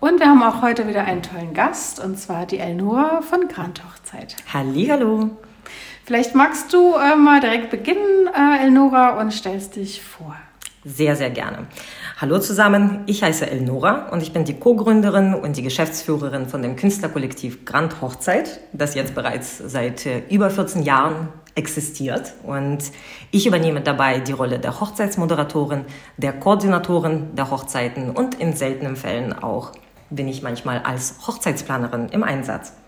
Und wir haben auch heute wieder einen tollen Gast, und zwar die Elnora von Grand Hochzeit. Hallihallo. Vielleicht magst du äh, mal direkt beginnen, äh, Elnora, und stellst dich vor. Sehr, sehr gerne. Hallo zusammen, ich heiße Elnora und ich bin die Co-Gründerin und die Geschäftsführerin von dem Künstlerkollektiv Grand Hochzeit, das jetzt bereits seit äh, über 14 Jahren existiert. Und ich übernehme dabei die Rolle der Hochzeitsmoderatorin, der Koordinatorin der Hochzeiten und in seltenen Fällen auch bin ich manchmal als Hochzeitsplanerin im Einsatz.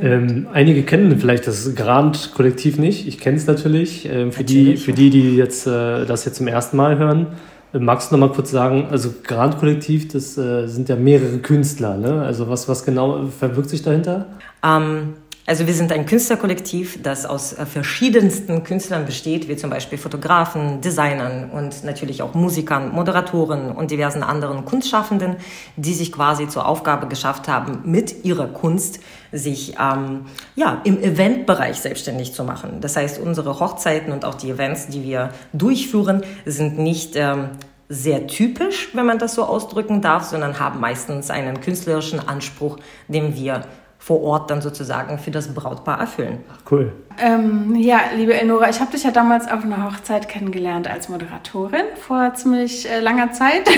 Ähm, einige kennen vielleicht das Grand-Kollektiv nicht. Ich kenne es natürlich. Ähm, für, natürlich. Die, für die, die jetzt, äh, das jetzt zum ersten Mal hören, äh, magst du noch mal kurz sagen, also Grand-Kollektiv, das äh, sind ja mehrere Künstler. Ne? Also was, was genau verbirgt sich dahinter? Ähm, also wir sind ein Künstlerkollektiv, das aus äh, verschiedensten Künstlern besteht, wie zum Beispiel Fotografen, Designern und natürlich auch Musikern, Moderatoren und diversen anderen Kunstschaffenden, die sich quasi zur Aufgabe geschafft haben, mit ihrer Kunst sich ähm, ja, im Eventbereich selbstständig zu machen. Das heißt, unsere Hochzeiten und auch die Events, die wir durchführen, sind nicht ähm, sehr typisch, wenn man das so ausdrücken darf, sondern haben meistens einen künstlerischen Anspruch, den wir vor Ort dann sozusagen für das Brautpaar erfüllen. Cool. Ähm, ja, liebe Elnora, ich habe dich ja damals auf einer Hochzeit kennengelernt als Moderatorin vor ziemlich äh, langer Zeit.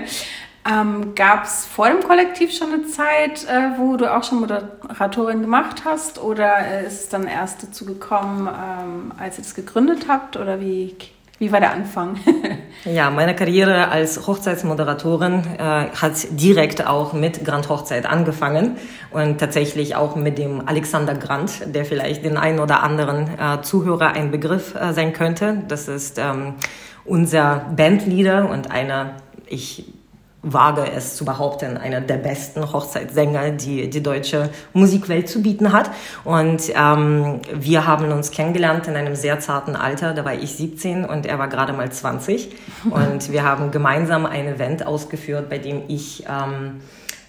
ähm, Gab es vor dem Kollektiv schon eine Zeit, äh, wo du auch schon Moderatorin gemacht hast? Oder äh, ist es dann erst dazu gekommen, ähm, als ihr das gegründet habt? Oder wie wie war der Anfang? ja, meine Karriere als Hochzeitsmoderatorin äh, hat direkt auch mit Grand Hochzeit angefangen und tatsächlich auch mit dem Alexander Grant, der vielleicht den einen oder anderen äh, Zuhörer ein Begriff äh, sein könnte. Das ist ähm, unser Bandleader und einer, ich wage es zu behaupten, einer der besten Hochzeitssänger, die die deutsche Musikwelt zu bieten hat. Und ähm, wir haben uns kennengelernt in einem sehr zarten Alter. Da war ich 17 und er war gerade mal 20. Und wir haben gemeinsam ein Event ausgeführt, bei dem ich ähm,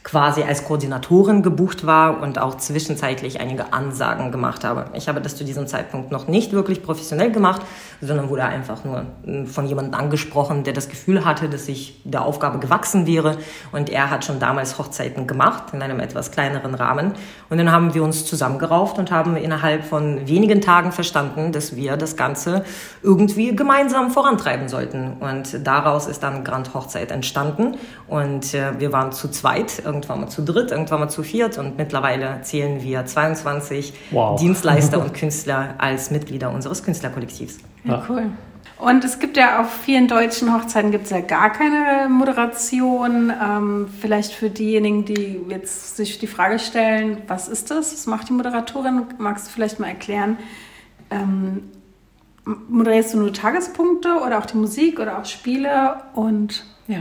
quasi als Koordinatorin gebucht war und auch zwischenzeitlich einige Ansagen gemacht habe. Ich habe das zu diesem Zeitpunkt noch nicht wirklich professionell gemacht, sondern wurde einfach nur hm, von jemandem angesprochen, der das Gefühl hatte, dass ich der Aufgabe gewachsen wäre. Und er hat schon damals Hochzeiten gemacht in einem etwas kleineren Rahmen. Und dann haben wir uns zusammengerauft und haben innerhalb von wenigen Tagen verstanden, dass wir das Ganze irgendwie gemeinsam vorantreiben sollten. Und daraus ist dann Grand Hochzeit entstanden. Und äh, wir waren zu zweit irgendwann mal zu dritt, irgendwann mal zu viert und mittlerweile zählen wir 22 wow. Dienstleister und Künstler als Mitglieder unseres Künstlerkollektivs. Ja, cool. Und es gibt ja auf vielen deutschen Hochzeiten gibt es ja gar keine Moderation. Ähm, vielleicht für diejenigen, die jetzt sich die Frage stellen, was ist das? Was macht die Moderatorin? Magst du vielleicht mal erklären? Ähm, moderierst du nur Tagespunkte oder auch die Musik oder auch Spiele? Und ja,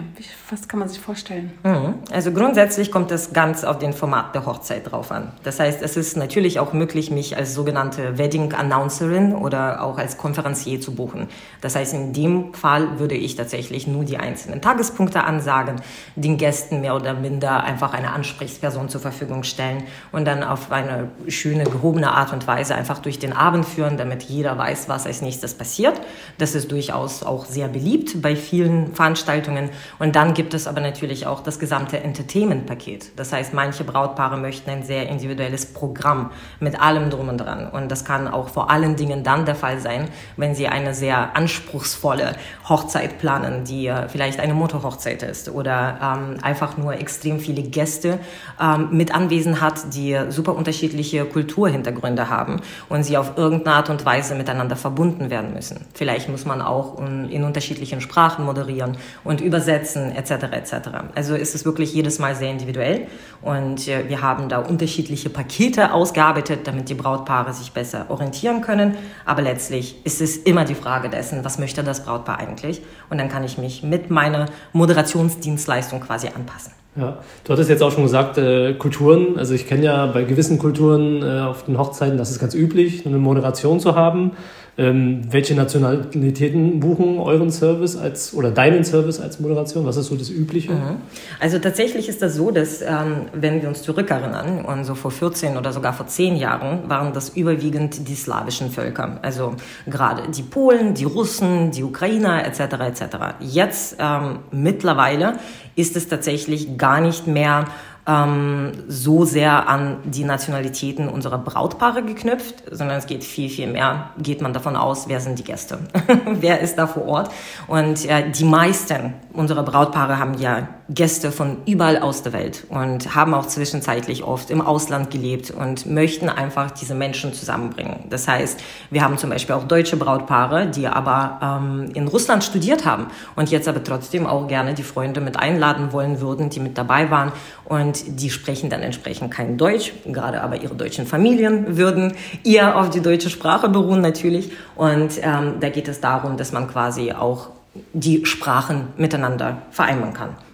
was kann man sich vorstellen? Mhm. Also grundsätzlich kommt es ganz auf den Format der Hochzeit drauf an. Das heißt, es ist natürlich auch möglich, mich als sogenannte Wedding Announcerin oder auch als Konferencier zu buchen. Das heißt, in dem Fall würde ich tatsächlich nur die einzelnen Tagespunkte ansagen, den Gästen mehr oder minder einfach eine Ansprechperson zur Verfügung stellen und dann auf eine schöne, gehobene Art und Weise einfach durch den Abend führen, damit jeder weiß, was als nächstes passiert. Das ist durchaus auch sehr beliebt bei vielen Veranstaltungen. Und dann gibt es aber natürlich auch das gesamte Entertainment-Paket. Das heißt, manche Brautpaare möchten ein sehr individuelles Programm mit allem drum und dran. Und das kann auch vor allen Dingen dann der Fall sein, wenn sie eine sehr anspruchsvolle Hochzeit planen, die vielleicht eine Motorhochzeit ist oder ähm, einfach nur extrem viele Gäste ähm, mit anwesend hat, die super unterschiedliche Kulturhintergründe haben und sie auf irgendeine Art und Weise miteinander verbunden werden müssen. Vielleicht muss man auch in unterschiedlichen Sprachen moderieren und übersetzen übersetzen etc. etc. Also ist es wirklich jedes Mal sehr individuell und äh, wir haben da unterschiedliche Pakete ausgearbeitet, damit die Brautpaare sich besser orientieren können. Aber letztlich ist es immer die Frage dessen, was möchte das Brautpaar eigentlich? Und dann kann ich mich mit meiner Moderationsdienstleistung quasi anpassen. Ja, du hattest jetzt auch schon gesagt, äh, Kulturen. Also ich kenne ja bei gewissen Kulturen äh, auf den Hochzeiten, das ist ganz üblich, eine Moderation zu haben. Ähm, welche Nationalitäten buchen euren Service als oder deinen Service als Moderation? Was ist so das Übliche? Mhm. Also tatsächlich ist das so, dass ähm, wenn wir uns zurückerinnern und so vor 14 oder sogar vor 10 Jahren waren das überwiegend die slawischen Völker, also gerade die Polen, die Russen, die Ukrainer etc. etc. Jetzt ähm, mittlerweile ist es tatsächlich gar nicht mehr ähm, so sehr an die Nationalitäten unserer Brautpaare geknüpft, sondern es geht viel, viel mehr, geht man davon aus, wer sind die Gäste, wer ist da vor Ort. Und äh, die meisten unserer Brautpaare haben ja Gäste von überall aus der Welt und haben auch zwischenzeitlich oft im Ausland gelebt und möchten einfach diese Menschen zusammenbringen. Das heißt, wir haben zum Beispiel auch deutsche Brautpaare, die aber ähm, in Russland studiert haben und jetzt aber trotzdem auch gerne die Freunde mit einladen wollen würden, die mit dabei waren und die sprechen dann entsprechend kein Deutsch, gerade aber ihre deutschen Familien würden eher auf die deutsche Sprache beruhen natürlich und ähm, da geht es darum, dass man quasi auch die Sprachen miteinander vereinbaren kann.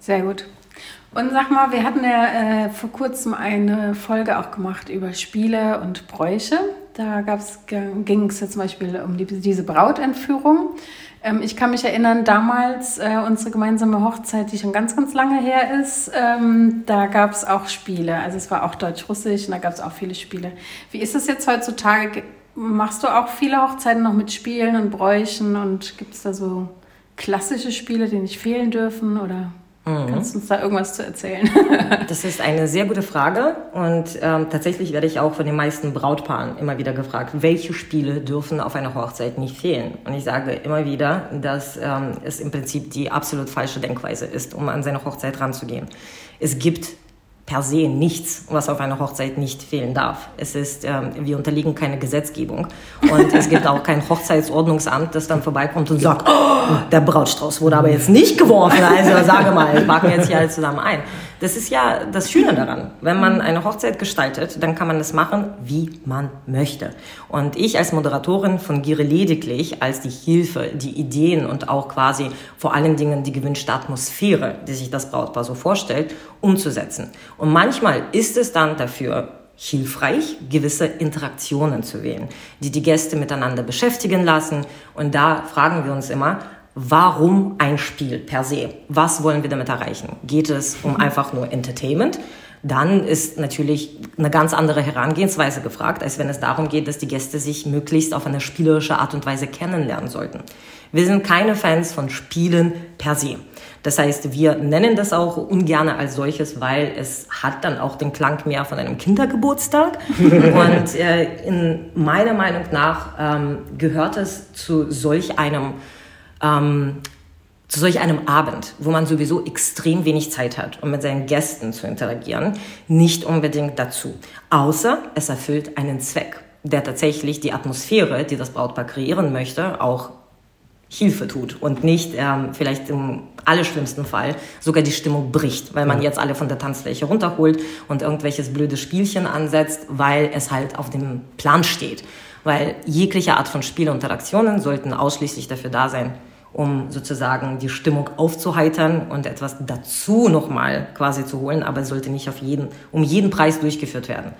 Sehr gut. Und sag mal, wir hatten ja äh, vor kurzem eine Folge auch gemacht über Spiele und Bräuche. Da ging es ja zum Beispiel um die, diese Brautentführung. Ähm, ich kann mich erinnern, damals äh, unsere gemeinsame Hochzeit, die schon ganz, ganz lange her ist, ähm, da gab es auch Spiele. Also es war auch Deutsch-Russisch und da gab es auch viele Spiele. Wie ist es jetzt heutzutage? Machst du auch viele Hochzeiten noch mit Spielen und Bräuchen und gibt es da so klassische Spiele, die nicht fehlen dürfen oder? Mhm. Kannst du uns da irgendwas zu erzählen? das ist eine sehr gute Frage und ähm, tatsächlich werde ich auch von den meisten Brautpaaren immer wieder gefragt, welche Spiele dürfen auf einer Hochzeit nicht fehlen? Und ich sage immer wieder, dass ähm, es im Prinzip die absolut falsche Denkweise ist, um an seine Hochzeit ranzugehen. Es gibt per se nichts, was auf einer Hochzeit nicht fehlen darf. Es ist, ähm, wir unterliegen keine Gesetzgebung und es gibt auch kein Hochzeitsordnungsamt, das dann vorbeikommt und sagt, oh, der Brautstrauß wurde aber jetzt nicht geworfen, also sage mal, packen jetzt hier alle zusammen ein. Das ist ja das Schöne daran. Wenn man eine Hochzeit gestaltet, dann kann man es machen, wie man möchte. Und ich als Moderatorin fungiere lediglich als die Hilfe, die Ideen und auch quasi vor allen Dingen die gewünschte Atmosphäre, die sich das Brautpaar so vorstellt, umzusetzen. Und manchmal ist es dann dafür hilfreich, gewisse Interaktionen zu wählen, die die Gäste miteinander beschäftigen lassen. Und da fragen wir uns immer, warum ein Spiel per se? Was wollen wir damit erreichen? Geht es um mhm. einfach nur Entertainment? Dann ist natürlich eine ganz andere Herangehensweise gefragt, als wenn es darum geht, dass die Gäste sich möglichst auf eine spielerische Art und Weise kennenlernen sollten. Wir sind keine Fans von Spielen per se. Das heißt, wir nennen das auch ungern als solches, weil es hat dann auch den Klang mehr von einem Kindergeburtstag. Und äh, in meiner Meinung nach ähm, gehört es zu solch einem ähm, zu solch einem Abend, wo man sowieso extrem wenig Zeit hat, um mit seinen Gästen zu interagieren, nicht unbedingt dazu. Außer es erfüllt einen Zweck, der tatsächlich die Atmosphäre, die das Brautpaar kreieren möchte, auch Hilfe tut und nicht ähm, vielleicht im allerschlimmsten Fall sogar die Stimmung bricht, weil man jetzt alle von der Tanzfläche runterholt und irgendwelches blödes Spielchen ansetzt, weil es halt auf dem Plan steht. Weil jegliche Art von Spieleinteraktionen sollten ausschließlich dafür da sein, um sozusagen die Stimmung aufzuheitern und etwas dazu nochmal quasi zu holen, aber es sollte nicht auf jeden, um jeden Preis durchgeführt werden.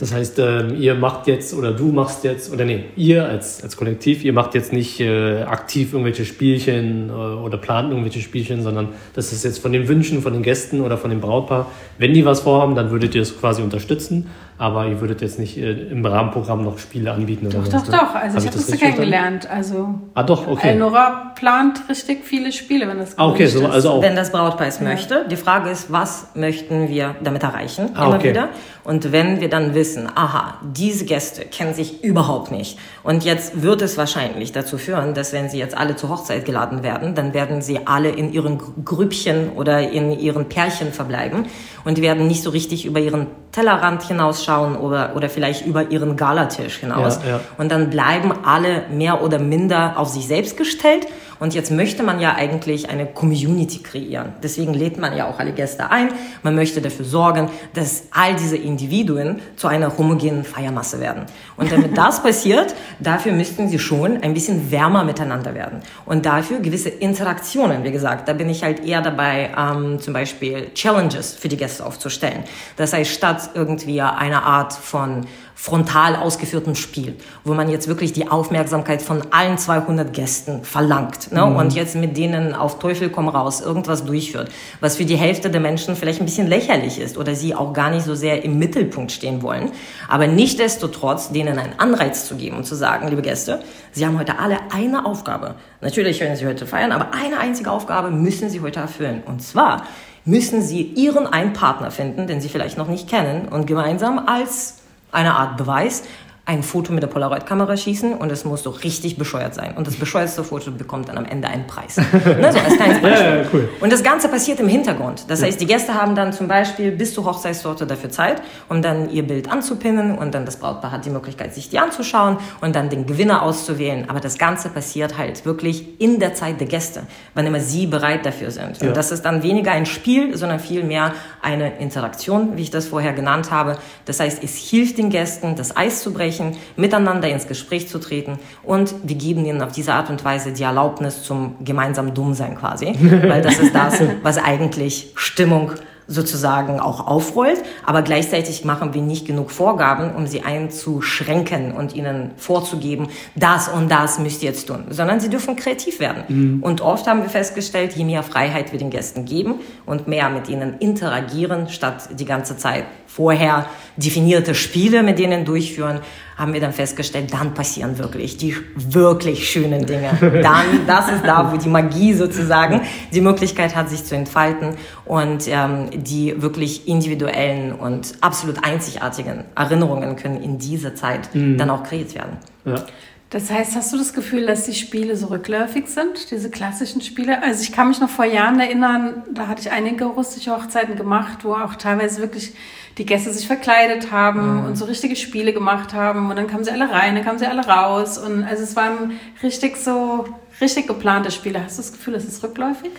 Das heißt, ähm, ihr macht jetzt oder du machst jetzt, oder nee, ihr als, als Kollektiv, ihr macht jetzt nicht äh, aktiv irgendwelche Spielchen äh, oder plant irgendwelche Spielchen, sondern das ist jetzt von den Wünschen von den Gästen oder von dem Brautpaar. Wenn die was vorhaben, dann würdet ihr es quasi unterstützen, aber ihr würdet jetzt nicht äh, im Rahmenprogramm noch Spiele anbieten oder Doch, doch, ne? doch. Also hab ich habe das, das kennengelernt. Also ah, doch, okay. Nora plant richtig viele Spiele, wenn das ah, okay, so, also auch. Wenn das Brautpaar es ja. möchte. Die Frage ist, was möchten wir damit erreichen? Ah, immer okay. wieder. Und wenn wir dann wissen, aha, diese Gäste kennen sich überhaupt nicht und jetzt wird es wahrscheinlich dazu führen, dass wenn sie jetzt alle zur Hochzeit geladen werden, dann werden sie alle in ihren Grüppchen oder in ihren Pärchen verbleiben und werden nicht so richtig über ihren Tellerrand hinausschauen oder, oder vielleicht über ihren Galatisch hinaus. Ja, ja. Und dann bleiben alle mehr oder minder auf sich selbst gestellt Und jetzt möchte man ja eigentlich eine Community kreieren. Deswegen lädt man ja auch alle Gäste ein. Man möchte dafür sorgen, dass all diese Individuen zu einer homogenen Feiermasse werden. Und damit das passiert, dafür müssten sie schon ein bisschen wärmer miteinander werden. Und dafür gewisse Interaktionen, wie gesagt, da bin ich halt eher dabei, ähm, zum Beispiel Challenges für die Gäste aufzustellen. Das heißt, statt irgendwie einer Art von frontal ausgeführtem Spiel, wo man jetzt wirklich die Aufmerksamkeit von allen 200 Gästen verlangt ne? Mhm. und jetzt mit denen auf Teufel komm raus irgendwas durchführt, was für die Hälfte der Menschen vielleicht ein bisschen lächerlich ist oder sie auch gar nicht so sehr im Mittelpunkt stehen wollen, aber nichtdestotrotz denen einen Anreiz zu geben und zu sagen, liebe Gäste, Sie haben heute alle eine Aufgabe. Natürlich werden Sie heute feiern, aber eine einzige Aufgabe müssen Sie heute erfüllen und zwar müssen Sie Ihren einen Partner finden, den Sie vielleicht noch nicht kennen und gemeinsam als eine Art Beweis ein Foto mit der Polaroid-Kamera schießen und es muss so richtig bescheuert sein. Und das bescheuerste Foto bekommt dann am Ende einen Preis. ne, so als kleines Beispiel. Ja, ja, cool. Und das Ganze passiert im Hintergrund. Das heißt, die Gäste haben dann zum Beispiel bis zur Hochzeitstorte dafür Zeit, um dann ihr Bild anzupinnen und dann das Brautpaar hat die Möglichkeit, sich die anzuschauen und dann den Gewinner auszuwählen. Aber das Ganze passiert halt wirklich in der Zeit der Gäste, wann immer sie bereit dafür sind. Ja. Und das ist dann weniger ein Spiel, sondern vielmehr eine Interaktion, wie ich das vorher genannt habe. Das heißt, es hilft den Gästen, das Eis zu brechen, sprechen, miteinander ins Gespräch zu treten und wir geben ihnen auf diese Art und Weise die Erlaubnis zum gemeinsamen Dummsein quasi, weil das ist das, was eigentlich Stimmung sozusagen auch aufrollt, aber gleichzeitig machen wir nicht genug Vorgaben, um sie einzuschränken und ihnen vorzugeben, das und das müsst ihr jetzt tun, sondern sie dürfen kreativ werden. Mhm. Und oft haben wir festgestellt, je mehr Freiheit wir den Gästen geben und mehr mit ihnen interagieren, statt die ganze Zeit vorher definierte Spiele mit denen durchführen, haben wir dann festgestellt, dann passieren wirklich die wirklich schönen Dinge. Dann, das ist da, wo die Magie sozusagen die Möglichkeit hat, sich zu entfalten und ähm, die wirklich individuellen und absolut einzigartigen Erinnerungen können in dieser Zeit mhm. dann auch kreiert werden. Ja. Das heißt, hast du das Gefühl, dass die Spiele so rückläufig sind, diese klassischen Spiele? Also ich kann mich noch vor Jahren erinnern, da hatte ich einige russische Hochzeiten gemacht, wo auch teilweise wirklich die Gäste sich verkleidet haben mhm. und so richtige Spiele gemacht haben und dann kamen sie alle rein, dann kamen sie alle raus und also es waren richtig so, richtig geplante Spiele. Hast du das Gefühl, es ist rückläufig?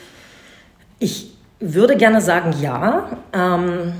Ich würde gerne sagen, ja. Ähm,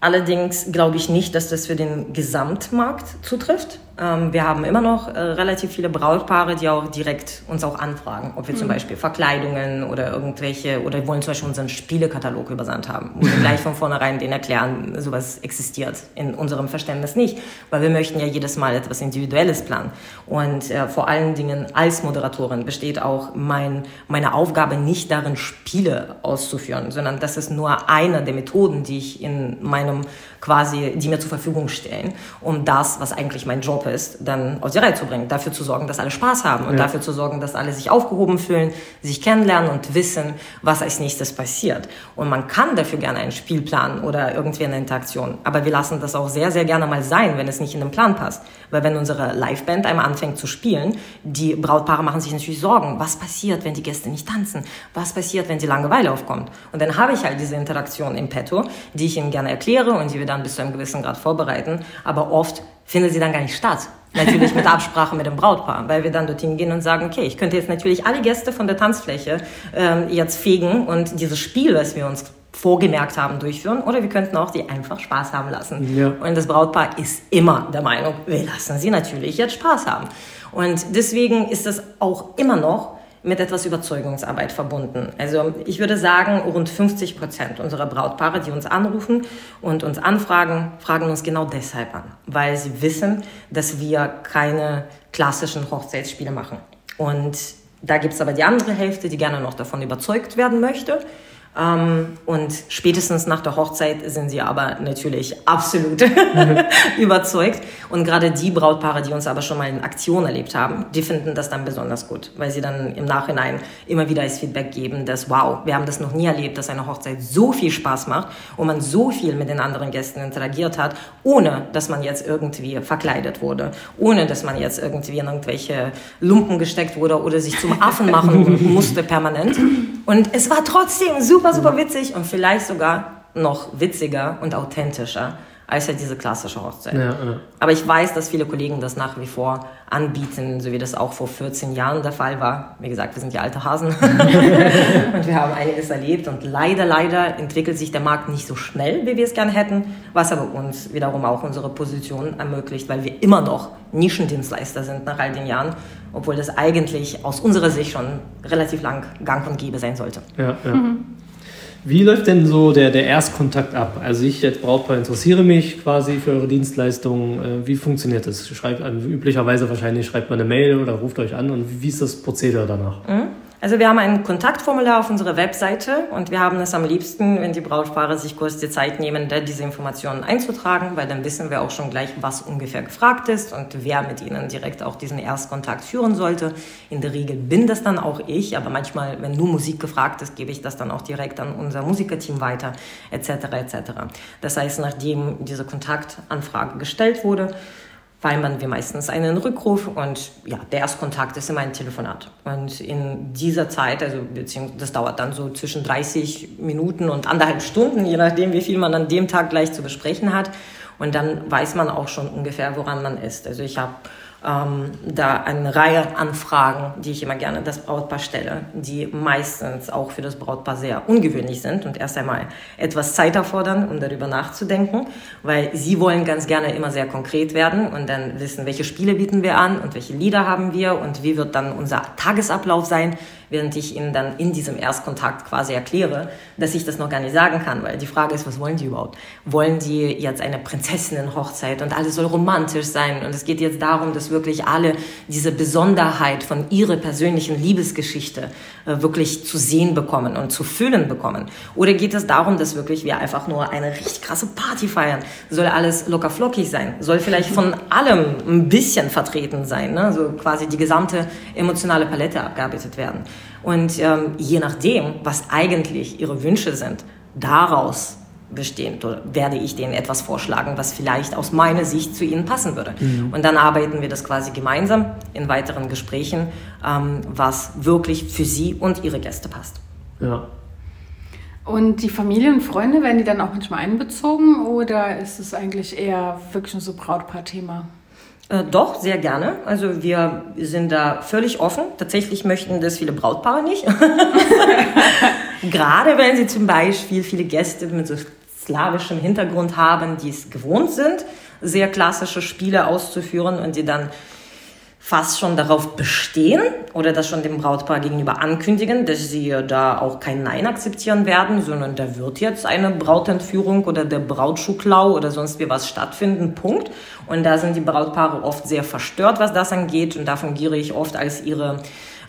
allerdings glaube ich nicht, dass das für den Gesamtmarkt zutrifft. Ähm, wir haben immer noch äh, relativ viele Brautpaare, die auch direkt uns auch anfragen, ob wir mhm. zum Beispiel Verkleidungen oder irgendwelche oder wollen zum Beispiel unseren Spielekatalog übersandt haben, wo wir gleich von vornherein denen erklären, sowas existiert in unserem Verständnis nicht, weil wir möchten ja jedes Mal etwas Individuelles planen. Und äh, vor allen Dingen als Moderatorin besteht auch mein, meine Aufgabe nicht darin, Spiele auszuführen, sondern das ist nur eine der Methoden, die ich in meinem quasi, die mir zur Verfügung stellen, um das, was eigentlich mein Job ist, dann auf die Reihe zu bringen. Dafür zu sorgen, dass alle Spaß haben und ja. dafür zu sorgen, dass alle sich aufgehoben fühlen, sich kennenlernen und wissen, was als nächstes passiert. Und man kann dafür gerne einen Spielplan oder irgendwie eine Interaktion. Aber wir lassen das auch sehr, sehr gerne mal sein, wenn es nicht in den Plan passt. Weil wenn unsere Liveband einmal anfängt zu spielen, die Brautpaare machen sich natürlich Sorgen. Was passiert, wenn die Gäste nicht tanzen? Was passiert, wenn die Langeweile aufkommt? Und dann habe ich halt diese Interaktion im Petto, die ich ihnen gerne erkläre und die wir dann bis zu einem gewissen Grad vorbereiten. Aber oft findet sie dann gar nicht statt. Natürlich mit Absprache mit dem Brautpaar, weil wir dann dorthin gehen und sagen, okay, ich könnte jetzt natürlich alle Gäste von der Tanzfläche ähm, jetzt fegen und dieses Spiel, was wir uns vorgemerkt haben, durchführen oder wir könnten auch die einfach Spaß haben lassen. Ja. Und das Brautpaar ist immer der Meinung, wir lassen sie natürlich jetzt Spaß haben. Und deswegen ist das auch immer noch mit etwas Überzeugungsarbeit verbunden. Also ich würde sagen, rund 50 Prozent unserer Brautpaare, die uns anrufen und uns anfragen, fragen uns genau deshalb an, weil sie wissen, dass wir keine klassischen Hochzeitsspiele machen. Und da gibt es aber die andere Hälfte, die gerne noch davon überzeugt werden möchte ähm, und spätestens nach der Hochzeit sind sie aber natürlich absolut überzeugt. Und gerade die Brautpaare, die uns aber schon mal in Aktion erlebt haben, die finden das dann besonders gut, weil sie dann im Nachhinein immer wieder das Feedback geben, dass wow, wir haben das noch nie erlebt, dass eine Hochzeit so viel Spaß macht und man so viel mit den anderen Gästen interagiert hat, ohne dass man jetzt irgendwie verkleidet wurde, ohne dass man jetzt irgendwie in irgendwelche Lumpen gesteckt wurde oder sich zum Affen machen musste permanent. Und es war trotzdem super super, super witzig und vielleicht sogar noch witziger und authentischer als ja diese klassische Hochzeit. Ja, ja. Aber ich weiß, dass viele Kollegen das nach wie vor anbieten, so wie das auch vor 14 Jahren der Fall war. Wie gesagt, wir sind ja alte Hasen und wir haben einiges erlebt und leider, leider entwickelt sich der Markt nicht so schnell, wie wir es gerne hätten, was aber uns wiederum auch unsere Position ermöglicht, weil wir immer noch Nischendienstleister sind nach all den Jahren, obwohl das eigentlich aus unserer Sicht schon relativ lang gang und gäbe sein sollte. Ja, ja. Mhm. Wie läuft denn so der, der Erstkontakt ab? Also ich als Brautpaar interessiere mich quasi für eure Dienstleistungen. Äh, wie funktioniert das? Schreibt, also üblicherweise wahrscheinlich schreibt man eine Mail oder ruft euch an und wie ist das Prozedere danach? Mhm. Also wir haben ein Kontaktformular auf unserer Webseite und wir haben es am liebsten, wenn die Brautpaare sich kurz die Zeit nehmen, da diese Informationen einzutragen, weil dann wissen wir auch schon gleich, was ungefähr gefragt ist und wer mit ihnen direkt auch diesen Erstkontakt führen sollte. In der Regel bin das dann auch ich, aber manchmal, wenn nur Musik gefragt ist, gebe ich das dann auch direkt an unser Musikerteam weiter, etc. etc. Das heißt, nachdem diese Kontaktanfrage gestellt wurde, vereinbaren wir meistens einen Rückruf und ja, der Erstkontakt ist immer ein Telefonat. Und in dieser Zeit, also beziehungsweise das dauert dann so zwischen 30 Minuten und anderthalb Stunden, je nachdem, wie viel man an dem Tag gleich zu besprechen hat. Und dann weiß man auch schon ungefähr, woran man ist. Also ich habe ähm, da eine Reihe Anfragen, die ich immer gerne das Brautpaar stelle, die meistens auch für das Brautpaar sehr ungewöhnlich sind und erst einmal etwas Zeit erfordern, um darüber nachzudenken, weil sie wollen ganz gerne immer sehr konkret werden und dann wissen, welche Spiele bieten wir an und welche Lieder haben wir und wie wird dann unser Tagesablauf sein, während ich ihnen dann in diesem Erstkontakt quasi erkläre, dass ich das noch gar nicht sagen kann, weil die Frage ist, was wollen die überhaupt? Wollen die jetzt eine Prinzessinnenhochzeit und alles soll romantisch sein und es geht jetzt darum, dass wirklich alle diese Besonderheit von ihrer persönlichen Liebesgeschichte äh, wirklich zu sehen bekommen und zu fühlen bekommen? Oder geht es darum, dass wirklich wir einfach nur eine richtig krasse Party feiern? Soll alles locker flockig sein? Soll vielleicht von allem ein bisschen vertreten sein? Ne? So quasi die gesamte emotionale Palette abgearbeitet werden. Und ähm, je nachdem, was eigentlich ihre Wünsche sind, daraus bestehend werde ich denen etwas vorschlagen, was vielleicht aus meiner Sicht zu ihnen passen würde. Mhm. Und dann arbeiten wir das quasi gemeinsam in weiteren Gesprächen, ähm, was wirklich für sie und ihre Gäste passt. Ja. Und die Familie und Freunde, werden die dann auch manchmal einbezogen oder ist es eigentlich eher wirklich nur so Brautpaar-Thema? Äh, doch, sehr gerne. Also wir sind da völlig offen. Tatsächlich möchten das viele Brautpaare nicht. Gerade wenn sie zum Beispiel viele Gäste mit so slawischem Hintergrund haben, die es gewohnt sind, sehr klassische Spiele auszuführen und die dann fast schon darauf bestehen oder das schon dem Brautpaar gegenüber ankündigen, dass sie da auch kein Nein akzeptieren werden, sondern da wird jetzt eine Brautentführung oder der Brautschuhklau oder sonst wie was stattfinden, Punkt. Und da sind die Brautpaare oft sehr verstört, was das angeht und da fungiere ich oft als ihre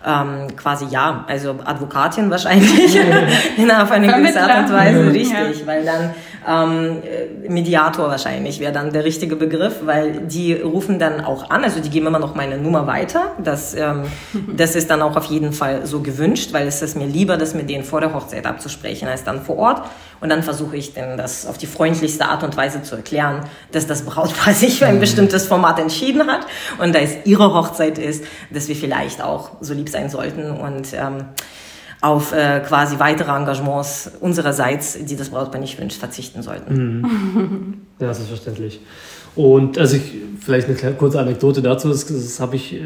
ähm, quasi ja, also Advokatin wahrscheinlich in auf eine gewisse Art und Weise, richtig, ja. weil dann ähm, Mediator wahrscheinlich wäre dann der richtige Begriff, weil die rufen dann auch an, also die geben immer noch meine Nummer weiter. Das, ähm, das ist dann auch auf jeden Fall so gewünscht, weil es ist mir lieber, das mit denen vor der Hochzeit abzusprechen, als dann vor Ort. Und dann versuche ich denen das auf die freundlichste Art und Weise zu erklären, dass das Brautpaar sich für ein bestimmtes Format entschieden hat und da es ihre Hochzeit ist, dass wir vielleicht auch so lieb sein sollten und ähm, auf äh, quasi weitere Engagements unsererseits, die das Brautpaar nicht wünscht, verzichten sollten. Mhm. Ja, das ist verständlich. Und also ich, vielleicht eine kurze Anekdote dazu, das, das habe ich äh,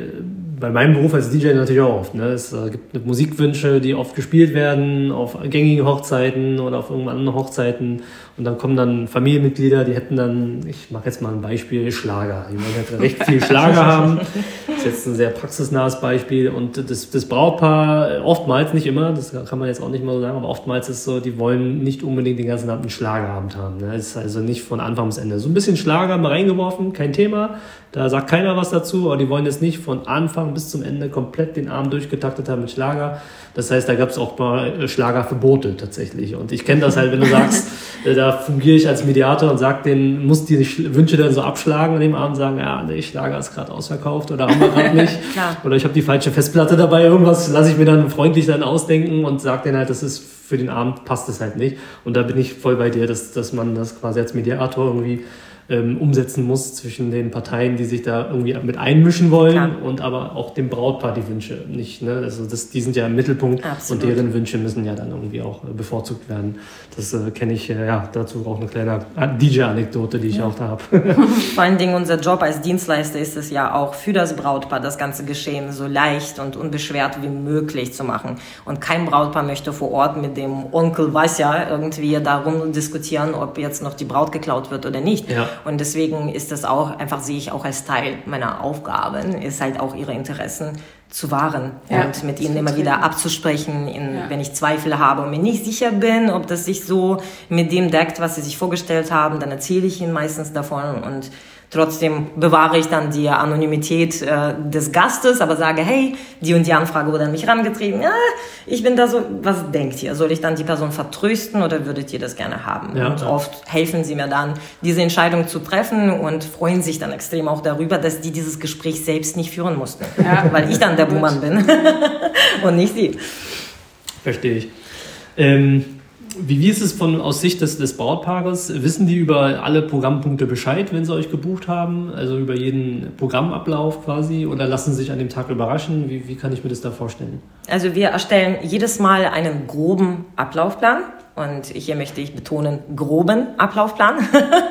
bei meinem Beruf als DJ natürlich auch oft. Ne? Es äh, gibt Musikwünsche, die oft gespielt werden auf gängigen Hochzeiten oder auf irgendeinen anderen Hochzeiten. Und dann kommen dann Familienmitglieder, die hätten dann, ich mache jetzt mal ein Beispiel, Schlager. Die wollen halt recht viel Schlager haben. Das ist jetzt ein sehr praxisnahes Beispiel. Und das, das Brautpaar, oftmals, nicht immer, das kann man jetzt auch nicht mal so sagen, aber oftmals ist so, die wollen nicht unbedingt den ganzen Abend einen Schlagerabend haben. Ne? Das ist also nicht von Anfang bis Ende. So ein bisschen Schlager mal reingeworfen, kein Thema. Da sagt keiner was dazu, aber die wollen jetzt nicht von Anfang bis zum Ende komplett den Abend durchgetaktet haben mit Schlager. Das heißt, da gab es auch mal äh, Schlagerverbote tatsächlich. Und ich kenne das halt, wenn du sagst, da fungiere ich als Mediator und sag denen, muss die Wünsche dann so abschlagen an dem Abend sagen, ja, nee, Schlager ist gerade ausverkauft oder haben wir gerade nicht. oder ich habe die falsche Festplatte dabei, irgendwas lasse ich mir dann freundlich dann ausdenken und sag denen halt, das ist für den Abend passt es halt nicht. Und da bin ich voll bei dir, dass, dass man das quasi als Mediator irgendwie ähm, umsetzen muss zwischen den Parteien, die sich da irgendwie mit einmischen wollen Klar. und aber auch dem Brautpaar die Wünsche nicht. Ne? Also das, die sind ja im Mittelpunkt Absolut. und deren Wünsche müssen ja dann irgendwie auch äh, bevorzugt werden. Das äh, kenne ich, äh, ja, dazu auch eine kleine DJ-Anekdote, die ich ja. auch da habe. Vor allen Dingen unser Job als Dienstleister ist es ja auch für das Brautpaar, das ganze Geschehen so leicht und unbeschwert wie möglich zu machen. Und kein Brautpaar möchte vor Ort mit dem Onkel Vasya irgendwie darum diskutieren, ob jetzt noch die Braut geklaut wird oder nicht. Ja. Und deswegen ist das auch, einfach sehe ich auch als Teil meiner Aufgaben, ist halt auch ihre Interessen zu wahren ja. und mit ihnen immer wieder abzusprechen, in, ja. wenn ich Zweifel habe und mir nicht sicher bin, ob das sich so mit dem deckt, was sie sich vorgestellt haben, dann erzähle ich ihnen meistens davon und Trotzdem bewahre ich dann die Anonymität äh, des Gastes, aber sage, hey, die und die Anfrage wurde an mich herangetrieben. Ja, ich bin da so, was denkt ihr? Soll ich dann die Person vertrösten oder würdet ihr das gerne haben? Ja, und ja. oft helfen sie mir dann, diese Entscheidung zu treffen und freuen sich dann extrem auch darüber, dass die dieses Gespräch selbst nicht führen mussten. Ja. Weil ich dann der Buhmann bin und nicht sie. Verstehe ich. Ähm wie, wie ist es von, aus Sicht des, des Brautpaares? Wissen die über alle Programmpunkte Bescheid, wenn sie euch gebucht haben? Also über jeden Programmablauf quasi? Oder lassen sie sich an dem Tag überraschen? Wie, wie kann ich mir das da vorstellen? Also wir erstellen jedes Mal einen groben Ablaufplan. Und hier möchte ich betonen, groben Ablaufplan,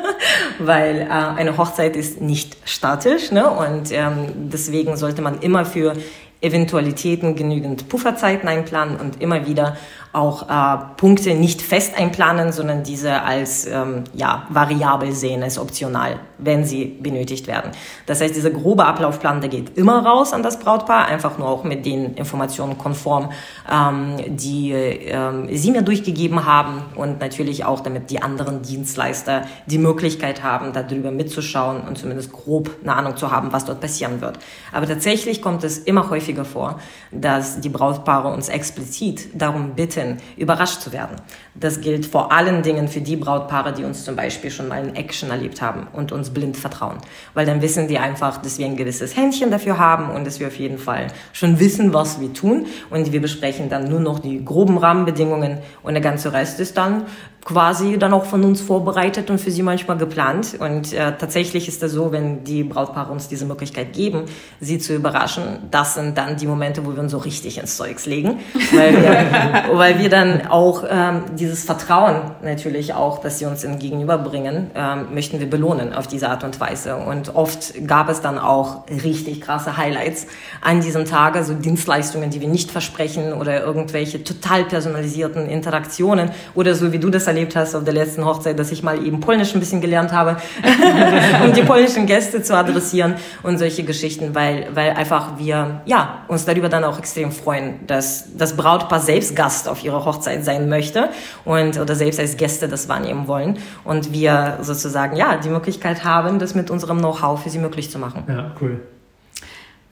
weil äh, eine Hochzeit ist nicht statisch. Ne? Und ähm, deswegen sollte man immer für Eventualitäten genügend Pufferzeiten einplanen und immer wieder auch äh, Punkte nicht fest einplanen, sondern diese als ähm, ja, variabel sehen, als optional, wenn sie benötigt werden. Das heißt, dieser grobe Ablaufplan, der geht immer raus an das Brautpaar, einfach nur auch mit den Informationen konform, ähm, die ähm, sie mir durchgegeben haben und natürlich auch, damit die anderen Dienstleister die Möglichkeit haben, darüber mitzuschauen und zumindest grob eine Ahnung zu haben, was dort passieren wird. Aber tatsächlich kommt es immer häufiger vor, dass die Brautpaare uns explizit darum bitten, Menschen überrascht zu werden. Das gilt vor allen Dingen für die Brautpaare, die uns zum Beispiel schon mal in Action erlebt haben und uns blind vertrauen. Weil dann wissen die einfach, dass wir ein gewisses Händchen dafür haben und dass wir auf jeden Fall schon wissen, was wir tun. Und wir besprechen dann nur noch die groben Rahmenbedingungen und der ganze Rest ist dann quasi dann auch von uns vorbereitet und für sie manchmal geplant. Und äh, tatsächlich ist es so, wenn die Brautpaare uns diese Möglichkeit geben, sie zu überraschen, das sind dann die Momente, wo wir uns so richtig ins Zeugs legen, weil wir, weil wir dann auch ähm, dieses Vertrauen natürlich auch, dass sie uns entgegenüberbringen, ähm, möchten wir belohnen auf diese Art und Weise. Und oft gab es dann auch richtig krasse Highlights an diesem Tage, so Dienstleistungen, die wir nicht versprechen oder irgendwelche total personalisierten Interaktionen oder so wie du das erlebt hast auf der letzten Hochzeit, dass ich mal eben Polnisch ein bisschen gelernt habe, um die polnischen Gäste zu adressieren und solche Geschichten, weil, weil einfach wir, ja, uns darüber dann auch extrem freuen, dass das Brautpaar selbst Gast auf ihrer Hochzeit sein möchte und, oder selbst als Gäste das wahrnehmen wollen und wir sozusagen, ja, die Möglichkeit haben, das mit unserem Know-how für sie möglich zu machen. Ja, cool.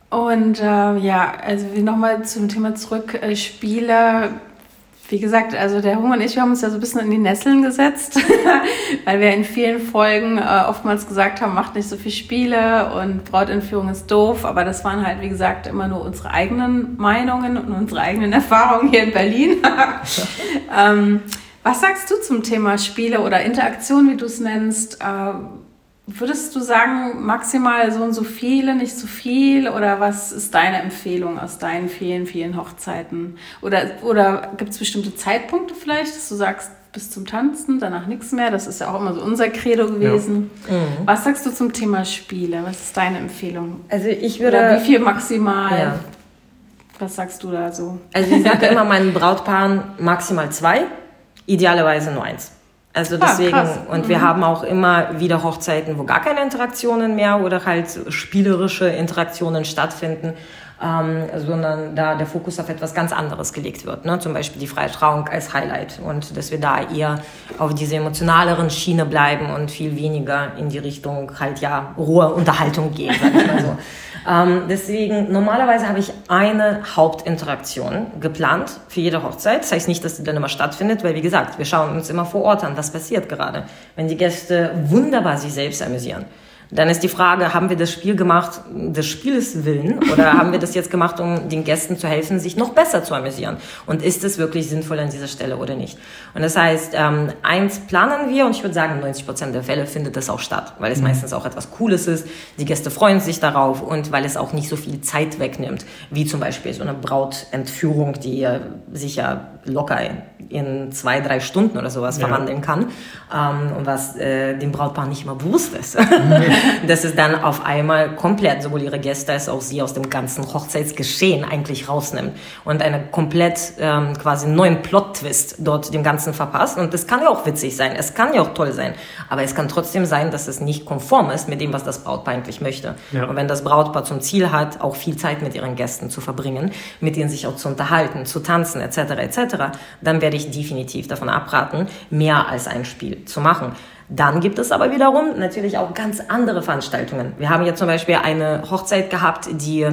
Und äh, ja, also nochmal zum Thema zurück, äh, Spiele wie gesagt, also der Hunger und ich, wir haben uns ja so ein bisschen in die Nesseln gesetzt, weil wir in vielen Folgen äh, oftmals gesagt haben, macht nicht so viel Spiele und Brautentführung ist doof, aber das waren halt, wie gesagt, immer nur unsere eigenen Meinungen und unsere eigenen Erfahrungen hier in Berlin. ähm, was sagst du zum Thema Spiele oder Interaktion, wie du es nennst? Äh, Würdest du sagen, maximal so und so viele, nicht so viel? Oder was ist deine Empfehlung aus deinen vielen, vielen Hochzeiten? Oder, oder gibt es bestimmte Zeitpunkte vielleicht, dass du sagst, bis zum Tanzen, danach nichts mehr? Das ist ja auch immer so unser Credo gewesen. Ja. Mhm. Was sagst du zum Thema Spiele? Was ist deine Empfehlung? Also ich würde... Oder wie viel maximal? Ja. Was sagst du da so? Also ich sage immer meinen Brautpaaren maximal zwei, idealerweise nur eins. Also ah, deswegen, ah, und wir mhm. haben auch immer wieder Hochzeiten, wo gar keine Interaktionen mehr oder halt spielerische Interaktionen stattfinden, ähm, sondern da der Fokus auf etwas ganz anderes gelegt wird. Ne? Zum Beispiel die freie Trauung als Highlight und dass wir da eher auf diese emotionaleren Schiene bleiben und viel weniger in die Richtung halt ja rohe Unterhaltung gehen, sag ich mal so. Ähm, deswegen, normalerweise habe ich eine Hauptinteraktion geplant für jede Hochzeit. Das heißt nicht, dass die dann immer stattfindet, weil wie gesagt, wir schauen uns immer vor Ort an, was passiert gerade. Wenn die Gäste wunderbar sich selbst amüsieren, Dann ist die Frage, haben wir das Spiel gemacht, des Spieles willen, oder haben wir das jetzt gemacht, um den Gästen zu helfen, sich noch besser zu amüsieren? Und ist es wirklich sinnvoll an dieser Stelle oder nicht? Und das heißt, ähm, eins planen wir, und ich würde sagen, 90 Prozent der Fälle findet das auch statt, weil es mhm. meistens auch etwas Cooles ist. Die Gäste freuen sich darauf und weil es auch nicht so viel Zeit wegnimmt, wie zum Beispiel so eine Brautentführung, die sich ja locker in zwei, drei Stunden oder sowas ja. verwandeln kann. Ähm, und was äh, dem Brautpaar nicht mal bewusst ist. dass es dann auf einmal komplett sowohl ihre Gäste als auch sie aus dem ganzen Hochzeitsgeschehen eigentlich rausnimmt und einen komplett ähm, quasi neuen Plot-Twist dort dem Ganzen verpasst. Und das kann ja auch witzig sein, es kann ja auch toll sein, aber es kann trotzdem sein, dass es nicht konform ist mit dem, was das Brautpaar eigentlich möchte. Ja. Und wenn das Brautpaar zum Ziel hat, auch viel Zeit mit ihren Gästen zu verbringen, mit ihnen sich auch zu unterhalten, zu tanzen etc. etc., dann werde ich definitiv davon abraten, mehr als ein Spiel zu machen. Dann gibt es aber wiederum natürlich auch ganz andere Veranstaltungen. Wir haben jetzt zum Beispiel eine Hochzeit gehabt, die äh,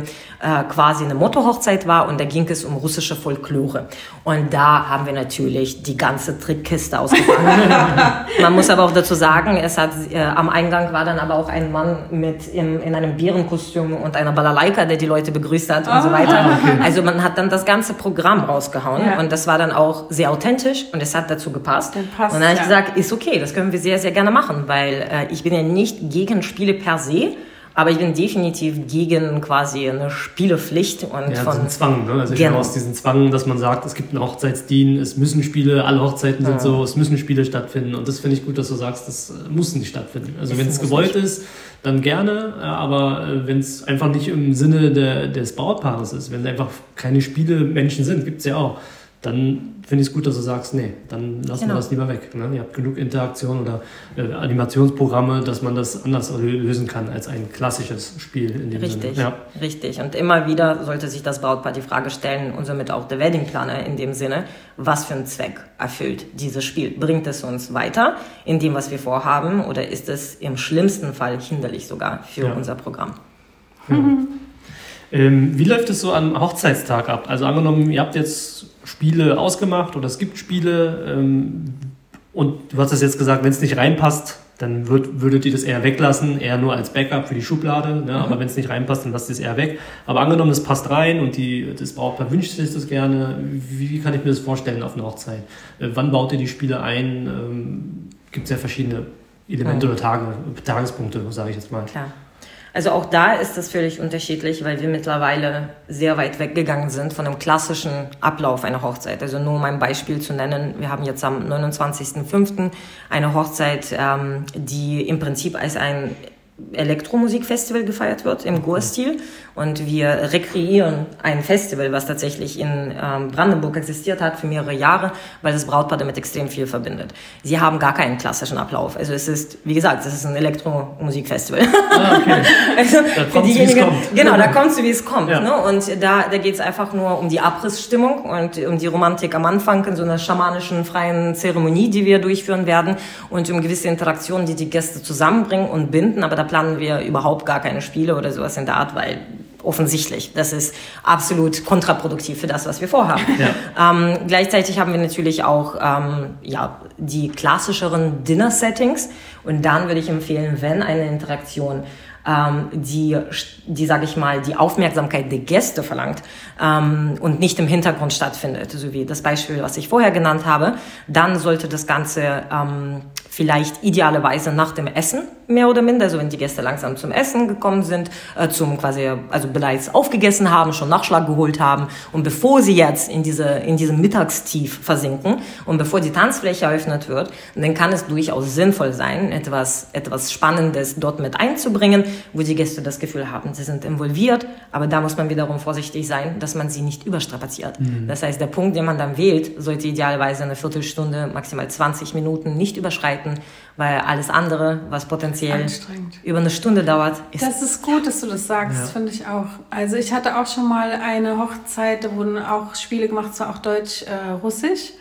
quasi eine Motto-Hochzeit war und da ging es um russische Folklore. Und da haben wir natürlich die ganze Trickkiste ausgepackt. Man muss aber auch dazu sagen, es hat äh, am Eingang war dann aber auch ein Mann mit im, in einem Bärenkostüm und einer Balalaika, der die Leute begrüßt hat und oh, so weiter. Ah. Also man hat dann das ganze Programm rausgehauen ja. und das war dann auch sehr authentisch und es hat dazu gepasst. Passt, und dann habe ich ja. gesagt, ist okay, das können wir sehr sehr gerne machen, weil äh, ich bin ja nicht gegen Spiele per se, aber ich bin definitiv gegen quasi eine Spielepflicht und ja, von Zwang. Ne? Also ich genau. aus diesem Zwang, dass man sagt, es gibt einen Hochzeitsdien, es müssen Spiele, alle Hochzeiten sind ja. so, es müssen Spiele stattfinden. Und das finde ich gut, dass du sagst, das äh, muss nicht stattfinden. Also wenn es gewollt nicht. ist, dann gerne, aber äh, wenn es einfach nicht im Sinne der, des Brautpaares ist, wenn einfach keine Spiele Menschen sind, gibt es ja auch dann finde ich es gut, dass du sagst, nee, dann lassen genau. wir das lieber weg. Ne? Ihr habt genug Interaktion oder äh, Animationsprogramme, dass man das anders lösen kann als ein klassisches Spiel in dem richtig, Sinne. Ja. Richtig. Und immer wieder sollte sich das Brautpaar die Frage stellen und somit auch der Weddingplaner in dem Sinne, was für einen Zweck erfüllt dieses Spiel? Bringt es uns weiter in dem, was wir vorhaben oder ist es im schlimmsten Fall hinderlich sogar für ja. unser Programm? Ja. Ähm, wie läuft es so am Hochzeitstag ab? Also angenommen, ihr habt jetzt Spiele ausgemacht oder es gibt Spiele ähm, und du hast es jetzt gesagt, wenn es nicht reinpasst, dann würd, würdet ihr das eher weglassen, eher nur als Backup für die Schublade. Ne? Mhm. Aber wenn es nicht reinpasst, dann lasst ihr es eher weg. Aber angenommen, es passt rein und die, das Brautpaar wünscht sich das gerne, wie, kann ich mir das vorstellen auf einer Hochzeit? Äh, wann baut ihr die Spiele ein? Ähm, Gibt es ja verschiedene Elemente mhm. oder Tage, Tagespunkte, sage ich jetzt mal. Klar. Also auch da ist es völlig unterschiedlich, weil wir mittlerweile sehr weit weggegangen sind von dem klassischen Ablauf einer Hochzeit. Also nur um ein Beispiel zu nennen, wir haben jetzt am 29.05. eine Hochzeit, ähm, die im Prinzip als ein Elektromusikfestival gefeiert wird im Goa-Stil. Und wir rekreieren ein Festival, was tatsächlich in ähm, Brandenburg existiert hat für mehrere Jahre, weil das Brautpaar damit extrem viel verbindet. Sie haben gar keinen klassischen Ablauf. Also es ist, wie gesagt, es ist ein Elektromusikfestival. Ah, okay. also da für diejenigen, kommt. Genau, da kommst du, wie es kommt. Ja. Ne? Und da, da geht es einfach nur um die Abrissstimmung und um die Romantik am Anfang in so einer schamanischen, freien Zeremonie, die wir durchführen werden und um gewisse Interaktionen, die die Gäste zusammenbringen und binden. Aber da planen wir überhaupt gar keine Spiele oder sowas in der Art, weil offensichtlich. Das ist absolut kontraproduktiv für das, was wir vorhaben. Ja. Ähm, gleichzeitig haben wir natürlich auch ähm, ja, die klassischeren Dinner-Settings. Und dann würde ich empfehlen, wenn eine Interaktion ähm, die, die sage ich mal, die Aufmerksamkeit der Gäste verlangt ähm, und nicht im Hintergrund stattfindet, so wie das Beispiel, was ich vorher genannt habe, dann sollte das Ganze ähm, vielleicht idealerweise nach dem Essen, mehr oder minder, also wenn die Gäste langsam zum Essen gekommen sind, äh, zum quasi, also bereits aufgegessen haben, schon Nachschlag geholt haben und bevor sie jetzt in diese, in diesem Mittagstief versinken und bevor die Tanzfläche eröffnet wird, dann kann es durchaus sinnvoll sein, etwas, etwas Spannendes dort mit einzubringen, wo die Gäste das Gefühl haben, sie sind involviert, aber da muss man wiederum vorsichtig sein, dass man sie nicht überstrapaziert. Mhm. Das heißt, der Punkt, den man dann wählt, sollte idealerweise eine Viertelstunde, maximal 20 Minuten nicht überschreiten, weil alles andere, was potenziell über eine Stunde dauert, ist. Das ist gut, dass du das sagst, ja. finde ich auch. Also ich hatte auch schon mal eine Hochzeit, da wurden auch Spiele gemacht, zwar auch Deutsch, äh, Russisch.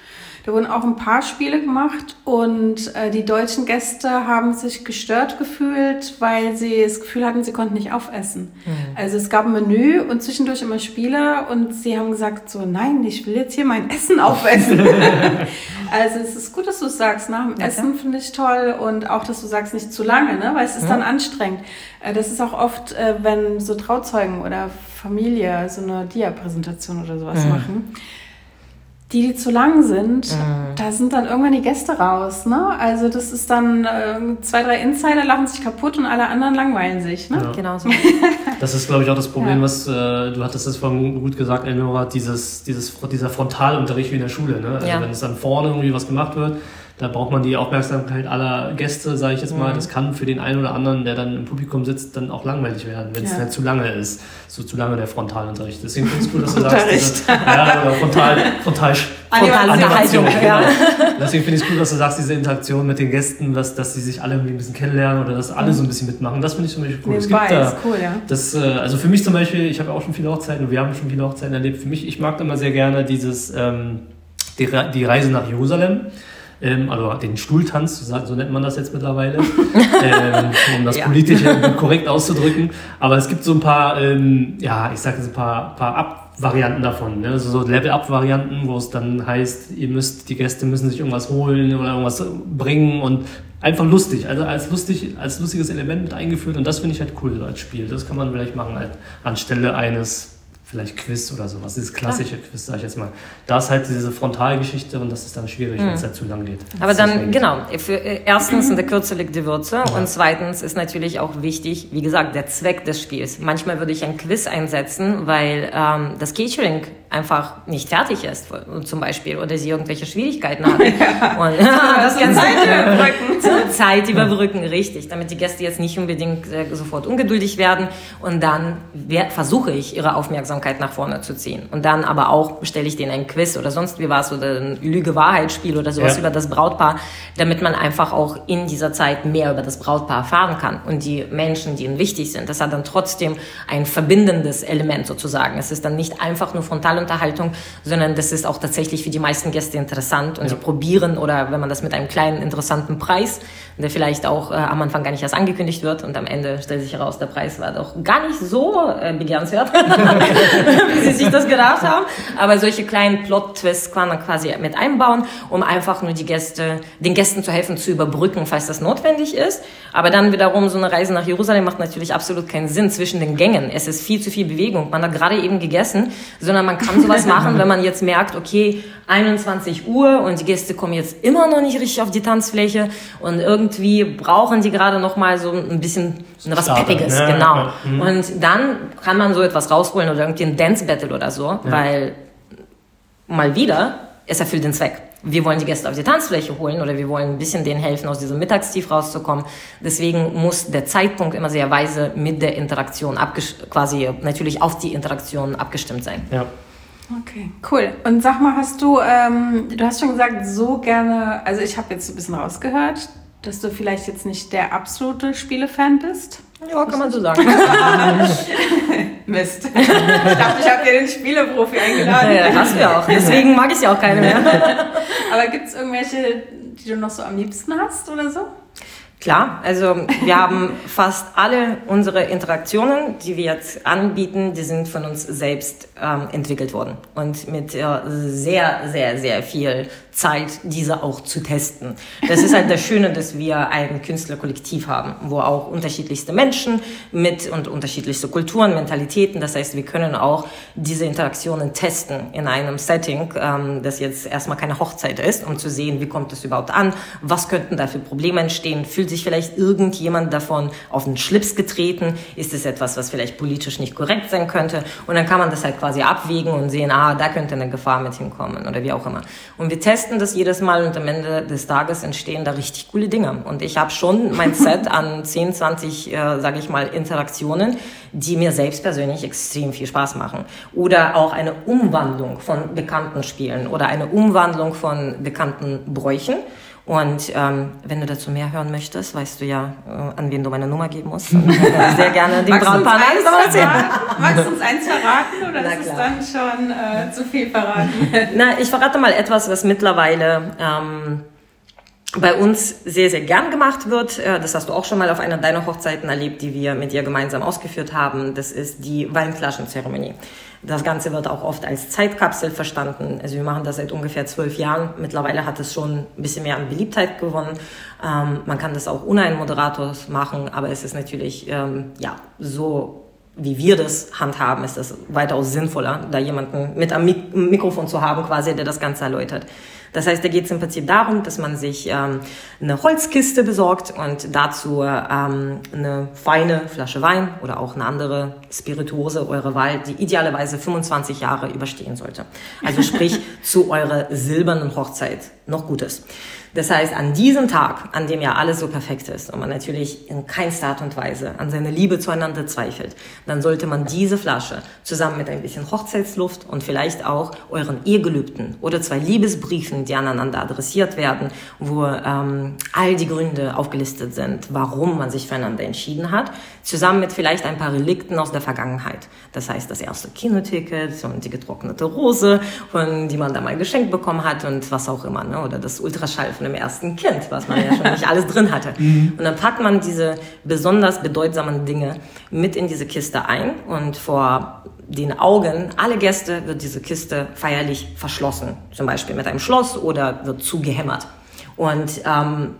Da wurden auch ein paar Spiele gemacht und äh, die deutschen Gäste haben sich gestört gefühlt, weil sie das Gefühl hatten, sie konnten nicht aufessen. Mhm. Also es gab ein Menü und zwischendurch immer Spiele und sie haben gesagt so, nein, ich will jetzt hier mein Essen aufessen. also es ist gut, dass du es sagst. Nach dem ja, Essen finde ich toll und auch, dass du sagst, nicht zu lange, ne? weil es ist mhm. dann anstrengend. Äh, das ist auch oft, äh, wenn so Trauzeugen oder Familie so eine Dia-Präsentation oder sowas mhm. machen die, die zu lang sind, mhm. da sind dann irgendwann die Gäste raus. Ne? Also das ist dann äh, zwei, drei Insider lachen sich kaputt und alle anderen langweilen sich. Ne? Ja. Genau so. Das ist, glaube ich, auch das Problem, ja. was äh, du hattest es vorhin gut gesagt, Eleonora, dieses, dieses, dieser Frontalunterricht wie in der Schule. Ne? Also ja. wenn es dann vorne irgendwie was gemacht wird, da braucht man die Aufmerksamkeit aller Gäste, sage ich jetzt mal. Mhm. Das kann für den einen oder anderen, der dann im Publikum sitzt, dann auch langweilig werden, wenn es ja. zu lange ist. So zu lange der Frontalunterricht. Deswegen finde ich es gut, dass du sagst, diese, ja, oder frontal, frontal, frontal Animation. Ja. Genau. Deswegen finde ich es gut, dass du sagst, diese Interaktion mit den Gästen, dass, dass sie sich alle irgendwie ein bisschen kennenlernen oder dass alle so ein bisschen mitmachen. Das finde ich zum Beispiel cool. es gibt da, ist cool, ja. Das, äh, also für mich zum Beispiel, ich habe auch schon viele Hochzeiten und wir haben schon viele Hochzeiten erlebt. Für mich, ich mag immer sehr gerne dieses, ähm, die, die Reise nach Jerusalem ähm, also den Stuhltanz, so nennt man das jetzt mittlerweile, ähm, um das ja. politisch korrekt auszudrücken. Aber es gibt so ein paar, ähm, ja, ich sage jetzt ein paar, paar Ab-Varianten davon, ne? also so Level-Up-Varianten, wo es dann heißt, ihr müsst, die Gäste müssen sich irgendwas holen oder irgendwas bringen und einfach lustig, also als lustig, als lustiges Element mit eingeführt und das finde ich halt cool als Spiel. Das kann man vielleicht machen halt, anstelle eines vielleicht Quiz oder sowas, dieses klassische Klar. Quiz, sag ich jetzt mal. Da ist halt diese Frontalgeschichte und das ist dann schwierig, mhm. wenn es halt zu lang geht. Aber dann, genau, für, äh, erstens in der Kürze liegt die Würze ja. und zweitens ist natürlich auch wichtig, wie gesagt, der Zweck des Spiels. Manchmal würde ich ein Quiz einsetzen, weil ähm, das Catering einfach nicht fertig ist, zum Beispiel, oder sie irgendwelche Schwierigkeiten haben. Ja. Und, ja, das kann Zeit überbrücken. Zeit überbrücken, richtig, damit die Gäste jetzt nicht unbedingt äh, sofort ungeduldig werden und dann versuche ich, ihre Aufmerksamkeit nach vorne zu ziehen. Und dann aber auch stelle ich denen ein Quiz oder sonst wie was oder ein Lüge-Wahrheit-Spiel oder sowas ja. über das Brautpaar, damit man einfach auch in dieser Zeit mehr über das Brautpaar erfahren kann und die Menschen, die ihnen wichtig sind. Das hat dann trotzdem ein verbindendes Element sozusagen. Es ist dann nicht einfach nur Frontalunterhaltung, sondern das ist auch tatsächlich für die meisten Gäste interessant und ja. sie probieren oder wenn man das mit einem kleinen interessanten Preis, der vielleicht auch äh, am Anfang gar nicht erst angekündigt wird und am Ende stellt sich heraus, der Preis war doch gar nicht so äh, begehrenswert. wie sie sich das gedacht haben. Aber solche kleinen Plot-Twists kann man quasi mit einbauen, um einfach nur die Gäste, den Gästen zu helfen, zu überbrücken, falls das notwendig ist. Aber dann wiederum so eine Reise nach Jerusalem macht natürlich absolut keinen Sinn zwischen den Gängen. Es ist viel zu viel Bewegung. Man hat gerade eben gegessen, sondern man kann sowas machen, wenn man jetzt merkt, okay, 21 Uhr und die Gäste kommen jetzt immer noch nicht richtig auf die Tanzfläche und irgendwie brauchen die gerade noch mal so ein bisschen was Starter, Peppiges, ne? genau. Mhm. Und dann kann man so etwas rausholen oder irgendwie ein Dance Battle oder so, ja. weil mal wieder, es erfüllt den Zweck. Wir wollen die Gäste auf die Tanzfläche holen oder wir wollen ein bisschen denen helfen, aus diesem Mittagstief rauszukommen. Deswegen muss der Zeitpunkt immer sehr weise mit der Interaktion quasi natürlich auf die Interaktion abgestimmt sein. Ja. Okay, cool. Und sag mal, hast du, ähm, du hast schon gesagt, so gerne, also ich habe jetzt ein bisschen rausgehört, dass du vielleicht jetzt nicht der absolute Spielefan bist. Ja, kann man so sagen. Mist. Ich dachte, ich habe dir den Spieleprofi eingeladen. Ja, hast du ja auch. Deswegen mag ich ja auch keine mehr. Aber gibt es irgendwelche, die du noch so am liebsten hast oder so? Klar, also wir haben fast alle unsere Interaktionen, die wir jetzt anbieten, die sind von uns selbst ähm, entwickelt worden und mit äh, sehr, sehr, sehr viel Zeit, diese auch zu testen. Das ist halt das Schöne, dass wir ein Künstlerkollektiv haben, wo auch unterschiedlichste Menschen mit und unterschiedlichste Kulturen, Mentalitäten, das heißt, wir können auch diese Interaktionen testen in einem Setting, ähm, das jetzt erstmal keine Hochzeit ist, um zu sehen, wie kommt es überhaupt an, was könnten da für Probleme entstehen, fühlt sich vielleicht irgendjemand davon auf den Schlips getreten, ist es etwas, was vielleicht politisch nicht korrekt sein könnte und dann kann man das halt quasi abwägen und sehen, ah, da könnte eine Gefahr mit hinkommen oder wie auch immer. Und wir testen testen das jedes Mal und am Ende des Tages entstehen da richtig coole Dinge. Und ich habe schon mein Set an 10, 20, äh, sage ich mal, Interaktionen, die mir selbst persönlich extrem viel Spaß machen. Oder auch eine Umwandlung von bekannten Spielen oder eine Umwandlung von bekannten Bräuchen Und ähm, wenn du dazu mehr hören möchtest, weißt du ja, äh, an wen du meine Nummer geben musst. Und sehr gerne den erzählen. Magst du uns eins verraten oder Na, ist es dann schon äh, zu viel verraten? Na, ich verrate mal etwas, was mittlerweile ähm, bei uns sehr, sehr gern gemacht wird. Äh, das hast du auch schon mal auf einer deiner Hochzeiten erlebt, die wir mit dir gemeinsam ausgeführt haben. Das ist die Weinflaschenzeremonie. Das Ganze wird auch oft als Zeitkapsel verstanden. Also wir machen das seit ungefähr zwölf Jahren. Mittlerweile hat es schon ein bisschen mehr an Beliebtheit gewonnen. Ähm, man kann das auch ohne einen Moderator machen, aber es ist natürlich ähm, ja so wie wir das handhaben, ist das weitaus sinnvoller, da jemanden mit am Mikrofon zu haben, quasi, der das Ganze erläutert. Das heißt, da geht es im Prinzip darum, dass man sich ähm, eine Holzkiste besorgt und dazu ähm, eine feine Flasche Wein oder auch eine andere Spirituose eurer Wahl, die idealerweise 25 Jahre überstehen sollte. Also sprich zu eurer silbernen Hochzeit noch Gutes. Das heißt, an diesem Tag, an dem ja alles so perfekt ist und man natürlich in keinster Art und Weise an seine Liebe zueinander zweifelt, dann sollte man diese Flasche zusammen mit ein bisschen Hochzeitsluft und vielleicht auch euren Ehegelübden oder zwei Liebesbriefen, die aneinander adressiert werden, wo ähm, all die Gründe aufgelistet sind, warum man sich füreinander entschieden hat, zusammen mit vielleicht ein paar Relikten aus der Vergangenheit. Das heißt, das erste Kinoticket und die getrocknete Rose, von, die man da mal geschenkt bekommen hat und was auch immer, ne? oder das Ultraschall von dem ersten Kind, was man ja schon nicht alles drin hatte. Mhm. Und dann packt man diese besonders bedeutsamen Dinge mit in diese Kiste ein und vor den Augen aller Gäste wird diese Kiste feierlich verschlossen, zum Beispiel mit einem Schloss oder wird zugehämmert. Und ähm,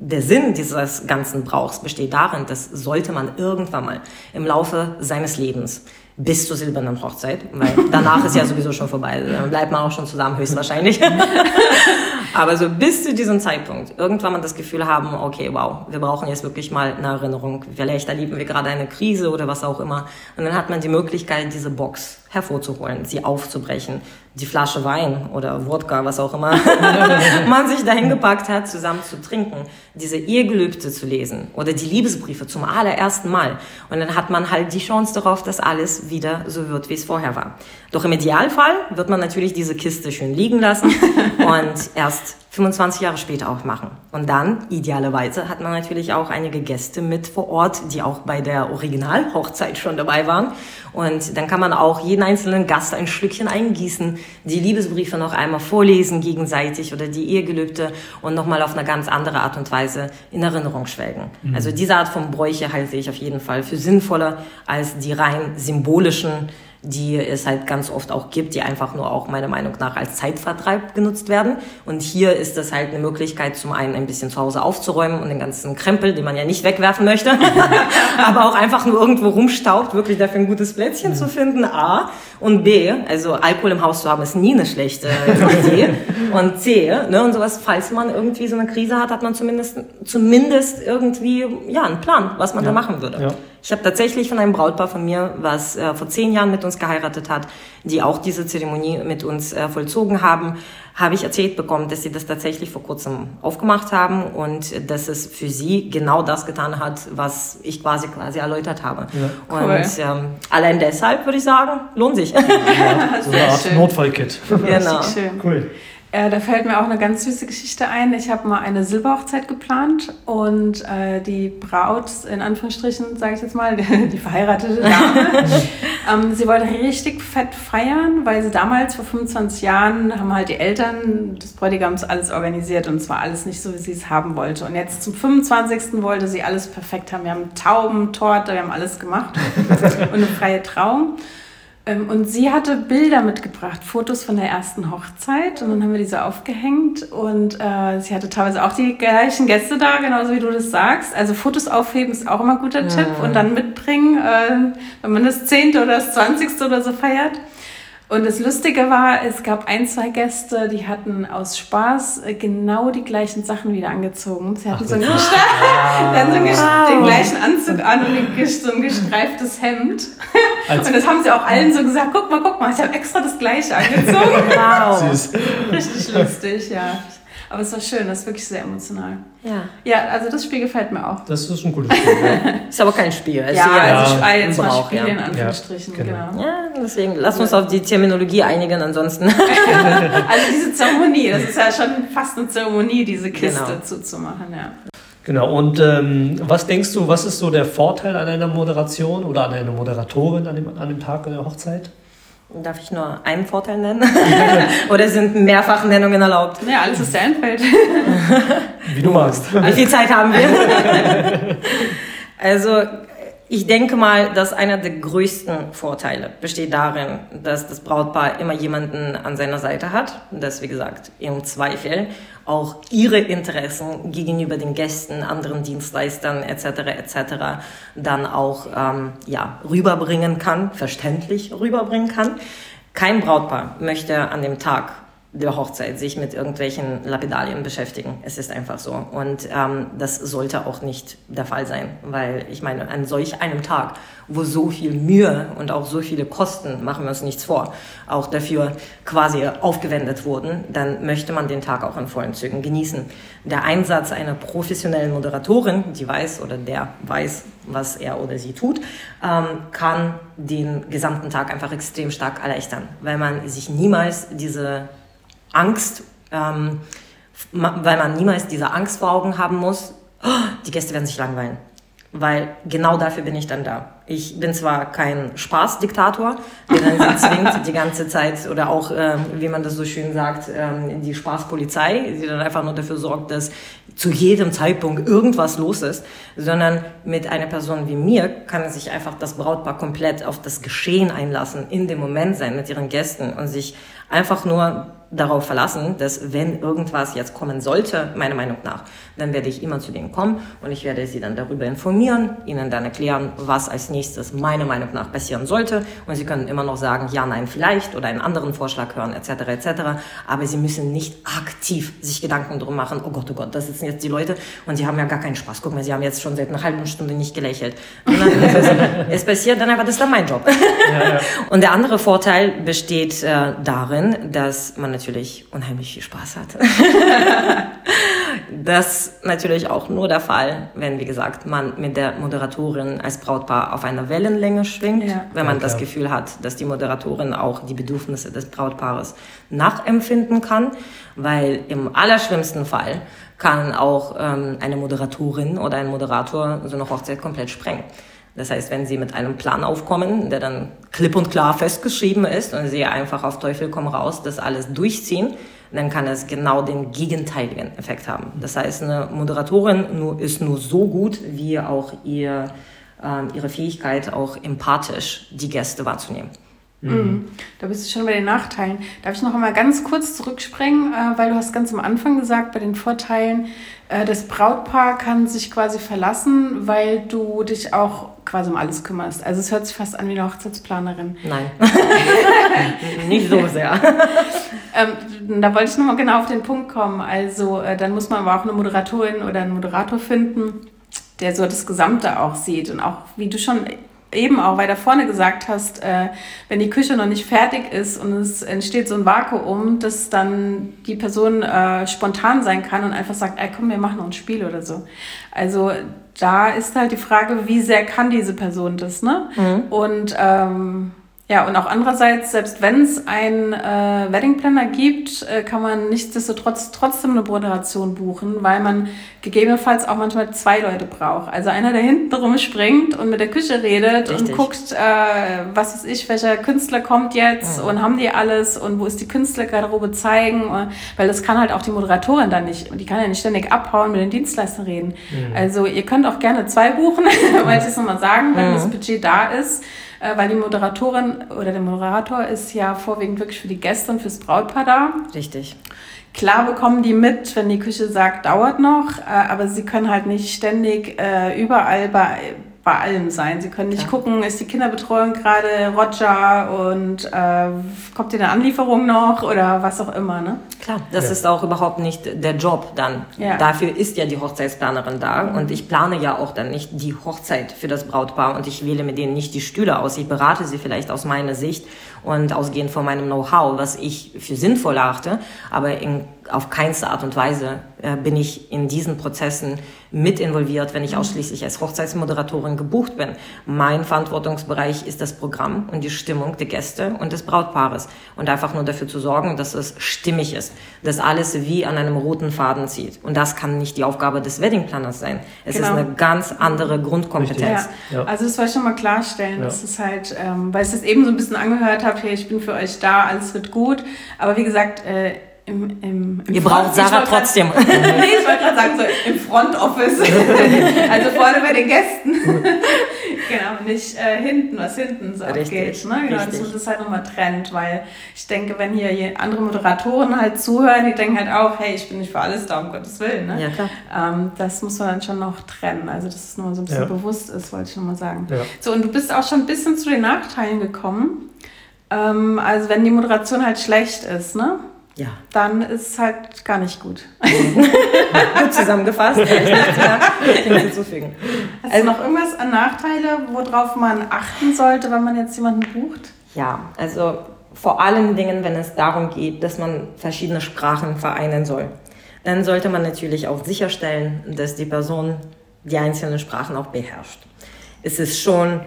der Sinn dieses ganzen Brauchs besteht darin, dass sollte man irgendwann mal im Laufe seines Lebens bis zur silbernen Hochzeit, weil danach ist ja sowieso schon vorbei. Dann bleibt man auch schon zusammen, höchstwahrscheinlich. Aber so bis zu diesem Zeitpunkt irgendwann mal das Gefühl haben, okay, wow, wir brauchen jetzt wirklich mal eine Erinnerung. Vielleicht erleben wir gerade eine Krise oder was auch immer. Und dann hat man die Möglichkeit, diese Box hervorzuholen, sie aufzubrechen, die Flasche Wein oder Wodka, was auch immer man sich dahin gepackt hat, zusammen zu trinken, diese Ehegelübde zu lesen oder die Liebesbriefe zum allerersten Mal. Und dann hat man halt die Chance darauf, dass alles wieder so wird, wie es vorher war. Doch im Idealfall wird man natürlich diese Kiste schön liegen lassen und erst 25 Jahre später auch machen. Und dann, idealerweise, hat man natürlich auch einige Gäste mit vor Ort, die auch bei der Originalhochzeit schon dabei waren. Und dann kann man auch jeden einzelnen Gast ein Stückchen eingießen, die Liebesbriefe noch einmal vorlesen gegenseitig oder die Ehegelübde und nochmal auf eine ganz andere Art und Weise in Erinnerung schwelgen. Mhm. Also diese Art von Bräuche halte ich auf jeden Fall für sinnvoller als die rein symbolischen die es halt ganz oft auch gibt, die einfach nur auch meiner Meinung nach als Zeitvertreib genutzt werden. Und hier ist das halt eine Möglichkeit, zum einen ein bisschen zu Hause aufzuräumen und den ganzen Krempel, den man ja nicht wegwerfen möchte, aber auch einfach nur irgendwo rumstaubt, wirklich dafür ein gutes Plätzchen mhm. zu finden, A. Und B, also Alkohol im Haus zu haben, ist nie eine schlechte Idee. und C, ne, und sowas, falls man irgendwie so eine Krise hat, hat man zumindest, zumindest irgendwie, ja, einen Plan, was man ja. da machen würde. Ja. Ich habe tatsächlich von einem Brautpaar von mir, was äh, vor zehn Jahren mit uns geheiratet hat, die auch diese Zeremonie mit uns äh, vollzogen haben, habe ich erzählt bekommen, dass sie das tatsächlich vor kurzem aufgemacht haben und dass es für sie genau das getan hat, was ich quasi quasi erläutert habe. Ja, cool. Und ähm, allein deshalb würde ich sagen, lohnt sich. Ja, so eine Art Notfallkit. Genau. Cool. Äh, da fällt mir auch eine ganz süße Geschichte ein. Ich habe mal eine Silberhochzeit geplant und äh, die Braut, in Anführungsstrichen, sage ich jetzt mal, die verheiratete Dame, ähm, sie wollte richtig fett feiern, weil sie damals vor 25 Jahren haben halt die Eltern des Bräutigams alles organisiert und zwar alles nicht so, wie sie es haben wollte. Und jetzt zum 25. wollte sie alles perfekt haben. Wir haben Tauben, Torte, wir haben alles gemacht und eine freie Trauung. Ähm, und sie hatte Bilder mitgebracht, Fotos von der ersten Hochzeit. Und dann haben wir diese aufgehängt. Und äh, sie hatte teilweise auch die gleichen Gäste da, genauso wie du das sagst. Also Fotos aufheben ist auch immer ein guter ja. Tipp. Und dann mitbringen, äh, wenn man das Zehnte oder das Zwanzigste oder so feiert. Und das Lustige war, es gab ein, zwei Gäste, die hatten aus Spaß äh, genau die gleichen Sachen wieder angezogen. Sie hatten Ach, so, ein ah, so einen den gleichen Anzug an und so ein gestreiftes Hemd. Als und das haben sie auch allen so gesagt, guck mal, guck mal, ich habe extra das gleiche angezogen. Wow. Süß. Richtig lustig, ja. Aber es war schön, das ist wirklich sehr emotional. Ja. Ja, also das Spiel gefällt mir auch. Das ist ein gutes Spiel. Ja. ist aber kein Spiel. Es ja, ist eher also Ja. ja, jetzt mal Spiel ja. in Anführungsstrichen, Ja, genau. genau. Ja, deswegen lass uns auf die Terminologie einigen, ansonsten. Also diese Zeremonie, das ist ja schon fast eine Zeremonie, diese Kiste Genau. zuzumachen, ja. Genau, und ähm, was denkst du, was ist so der Vorteil an einer Moderation oder an einer Moderatorin an dem, an dem Tag der Hochzeit? Darf ich nur einen Vorteil nennen? Oder sind mehrfach Nennungen erlaubt? Ja, alles, was dir einfällt. Wie du magst. Wie viel Zeit haben wir? also, ich denke mal, dass einer der größten Vorteile besteht darin, dass das Brautpaar immer jemanden an seiner Seite hat, das, wie gesagt, im Zweifel auch ihre Interessen gegenüber den Gästen, anderen Dienstleistern etc. etc. dann auch ähm, ja, rüberbringen kann, verständlich rüberbringen kann. Kein Brautpaar möchte an dem Tag der Hochzeit sich mit irgendwelchen Lapidalien beschäftigen. Es ist einfach so. Und ähm, das sollte auch nicht der Fall sein, weil ich meine, an solch einem Tag, wo so viel Mühe und auch so viele Kosten, machen wir uns nichts vor, auch dafür quasi aufgewendet wurden, dann möchte man den Tag auch in vollen Zügen genießen. Der Einsatz einer professionellen Moderatorin, die weiß oder der weiß, was er oder sie tut, ähm, kann den gesamten Tag einfach extrem stark erleichtern, weil man sich niemals diese Angst, ähm, weil man niemals diese Angst vor Augen haben muss, "Oh, die Gäste werden sich langweilen. Weil genau dafür bin ich dann da. Ich bin zwar kein Spaßdiktator, der dann sie zwingt die ganze Zeit oder auch, ähm, wie man das so schön sagt, ähm, die Spaßpolizei, die dann einfach nur dafür sorgt, dass zu jedem Zeitpunkt irgendwas los ist, sondern mit einer Person wie mir kann sich einfach das Brautpaar komplett auf das Geschehen einlassen, in dem Moment sein mit ihren Gästen und sich einfach nur darauf verlassen, dass wenn irgendwas jetzt kommen sollte, meiner Meinung nach, dann werde ich immer zu denen kommen und ich werde sie dann darüber informieren, ihnen dann erklären, was als nächstes meiner Meinung nach passieren sollte und sie können immer noch sagen, ja, nein, vielleicht oder einen anderen Vorschlag hören, etc., etc., aber sie müssen nicht aktiv sich Gedanken drum machen, oh Gott, oh Gott, das sitzen jetzt die Leute und sie haben ja gar keinen Spaß. Guck mal, sie haben jetzt schon seit einer halben Stunde nicht gelächelt. Es, passiert dann einfach, das ist dann mein Job. Und der andere Vorteil besteht äh, darin, dass man natürlich unheimlich viel Spaß hat. das natürlich auch nur der Fall, wenn, wie gesagt, man mit der Moderatorin als Brautpaar auf einer Wellenlänge schwingt, Ja. wenn man Ja, das. Gefühl hat, dass die Moderatorin auch die Bedürfnisse des Brautpaares nachempfinden kann, weil im allerschlimmsten Fall kann auch ähm, eine Moderatorin oder ein Moderator so eine Hochzeit komplett sprengen. Das heißt, wenn Sie mit einem Plan aufkommen, der dann klipp und klar festgeschrieben ist und Sie einfach auf Teufel komm raus das alles durchziehen, dann kann es genau den gegenteiligen Effekt haben. Das heißt, eine Moderatorin nur, ist nur so gut, wie auch ihr, ähm, ihre Fähigkeit, auch empathisch die Gäste wahrzunehmen. Mhm. Da bist du schon bei den Nachteilen. Darf ich noch einmal ganz kurz zurückspringen, äh, weil du hast ganz am Anfang gesagt, bei den Vorteilen, äh, das Brautpaar kann sich quasi verlassen, weil du dich auch quasi um alles kümmerst. Also es hört sich fast an wie eine Hochzeitsplanerin. Nein, nicht so sehr. Ähm, da wollte ich nochmal genau auf den Punkt kommen. Also äh, dann muss man aber auch eine Moderatorin oder einen Moderator finden, der so das Gesamte auch sieht. Und auch, wie du schon eben auch weiter vorne gesagt hast, äh, wenn die Küche noch nicht fertig ist und es entsteht so ein Vakuum, dass dann die Person äh, spontan sein kann und einfach sagt, ey, komm, wir machen ein Spiel oder so. Also da ist halt die Frage, wie sehr kann diese Person das, ne? Und ähm, ja, und auch andererseits, selbst wenn es einen äh, Wedding Planner gibt, äh, kann man nichtsdestotrotz trotzdem eine Moderation buchen, weil man gegebenenfalls auch manchmal zwei Leute braucht. Also einer, der hinten rumspringt und mit der Küche redet Richtig. und guckt, äh, was weiß ich, welcher Künstler kommt jetzt und haben die alles und wo ist die Künstlergarderobe zeigen, äh, weil das kann halt auch die Moderatorin dann nicht. Und die kann ja nicht ständig abhauen, mit den Dienstleistern reden. Also ihr könnt auch gerne zwei buchen, wollte ich es nochmal sagen, wenn das Budget da ist. Äh, weil die Moderatorin oder der Moderator ist ja vorwiegend wirklich für die Gäste und fürs Brautpaar da. Richtig. Klar bekommen die mit, wenn die Küche sagt, dauert noch, äh, aber sie können halt nicht ständig äh, überall bei, bei allem sein. Sie können nicht Klar. gucken, ist die Kinderbetreuung gerade Roger und äh, kommt dir eine Anlieferung noch oder was auch immer, ne? Klar, das Ja. ist auch überhaupt nicht der Job dann. Ja. Dafür ist ja die Hochzeitsplanerin da und ich plane ja auch dann nicht die Hochzeit für das Brautpaar und ich wähle mit denen nicht die Stühle aus. Ich berate sie vielleicht aus meiner Sicht und ausgehend von meinem Know-how, was ich für sinnvoll achte, aber in auf keinste Art und Weise äh, bin ich in diesen Prozessen mit involviert, wenn ich ausschließlich als Hochzeitsmoderatorin gebucht bin. Mein Verantwortungsbereich ist das Programm und die Stimmung der Gäste und des Brautpaares und einfach nur dafür zu sorgen, dass es stimmig ist, dass alles wie an einem roten Faden zieht. Und das kann nicht die Aufgabe des Weddingplanners sein. Es genau. ist eine ganz andere Grundkompetenz. Ja. Ja. Also das wollte ich schon mal klarstellen. Ja. Das ist halt, ähm, weil ich es eben so ein bisschen angehört habe, hey, ich bin für euch da, alles wird gut. Aber wie gesagt, äh, im, im, im Ihr braucht Sarah trotzdem. Nee, ich wollte gerade sagen, so im Front Office. also vorne bei den Gästen. genau, nicht äh, hinten, was hinten so richtig, abgeht. Ne? Genau, richtig. dass man das halt nochmal trennt, weil ich denke, wenn hier andere Moderatoren halt zuhören, die denken halt auch, hey, ich bin nicht für alles da, um Gottes Willen. Ne? Ja, klar. Ähm, das muss man dann schon noch trennen. Also, dass es nur so ein bisschen ja. bewusst ist, wollte ich schon mal sagen. Ja. So, und du bist auch schon ein bisschen zu den Nachteilen gekommen. Ähm, also, wenn die Moderation halt schlecht ist, ne? Ja. dann ist es halt gar nicht gut. gut zusammengefasst. hinzufügen. Hast also, du noch irgendwas an Nachteile, worauf man achten sollte, wenn man jetzt jemanden bucht? Ja, also vor allen Dingen, wenn es darum geht, dass man verschiedene Sprachen vereinen soll. Dann sollte man natürlich auch sicherstellen, dass die Person die einzelnen Sprachen auch beherrscht. Es ist schon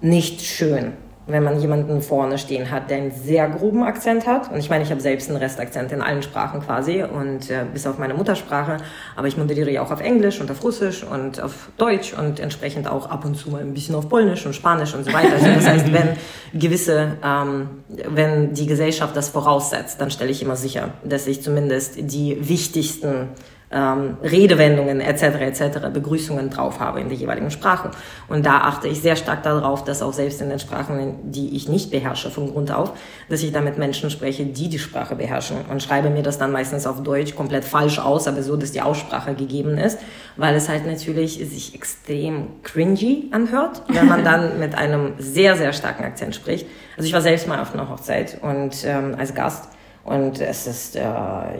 nicht schön, wenn man jemanden vorne stehen hat, der einen sehr groben Akzent hat. Und ich meine, ich habe selbst einen Restakzent in allen Sprachen quasi und äh, bis auf meine Muttersprache. Aber ich moderiere ja auch auf Englisch und auf Russisch und auf Deutsch und entsprechend auch ab und zu mal ein bisschen auf Polnisch und Spanisch und so weiter. Also das heißt, wenn gewisse, ähm, wenn die Gesellschaft das voraussetzt, dann stelle ich immer sicher, dass ich zumindest die wichtigsten ähm, Redewendungen etc. etc. Begrüßungen drauf habe in der jeweiligen Sprache. Und da achte ich sehr stark darauf, dass auch selbst in den Sprachen, die ich nicht beherrsche von Grund auf, dass ich da mit Menschen spreche, die die Sprache beherrschen und schreibe mir das dann meistens auf Deutsch komplett falsch aus, aber so, dass die Aussprache gegeben ist, weil es halt natürlich sich extrem cringy anhört, wenn man dann mit einem sehr, sehr starken Akzent spricht. Also ich war selbst mal auf einer Hochzeit und ähm, als Gast und es ist, äh,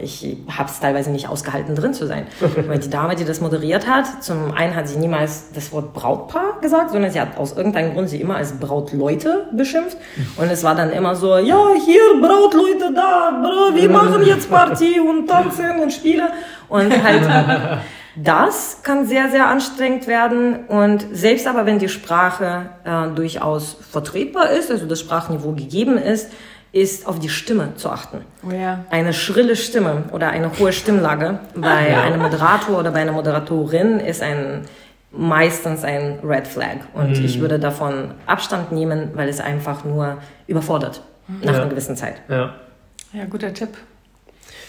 ich habe es teilweise nicht ausgehalten, drin zu sein. Weil die Dame, die das moderiert hat, zum einen hat sie niemals das Wort Brautpaar gesagt, sondern sie hat aus irgendeinem Grund sie immer als Brautleute beschimpft. Und es war dann immer so, ja, hier Brautleute da, wir machen jetzt Party und tanzen und spielen. Und halt, das kann sehr, sehr anstrengend werden. Und selbst aber, wenn die Sprache äh, durchaus vertretbar ist, also das Sprachniveau gegeben ist, ist auf die Stimme zu achten. Oh ja. Eine schrille Stimme oder eine hohe Stimmlage bei ja. einem Moderator oder bei einer Moderatorin ist ein meistens ein Red Flag. Und mhm. ich würde davon Abstand nehmen, weil es einfach nur überfordert nach ja. einer gewissen Zeit. Ja, ja guter Tipp.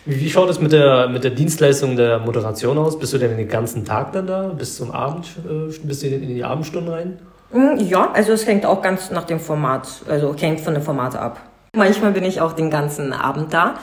Wie, wie, schaut es mit der, mit der Dienstleistung der Moderation aus? Bist du denn den ganzen Tag dann da? Bis zum Abend? Äh, bist du in die Abendstunden rein? Mm, ja, also es hängt auch ganz nach dem Format, also hängt von dem Format ab. Manchmal bin ich auch den ganzen Abend da.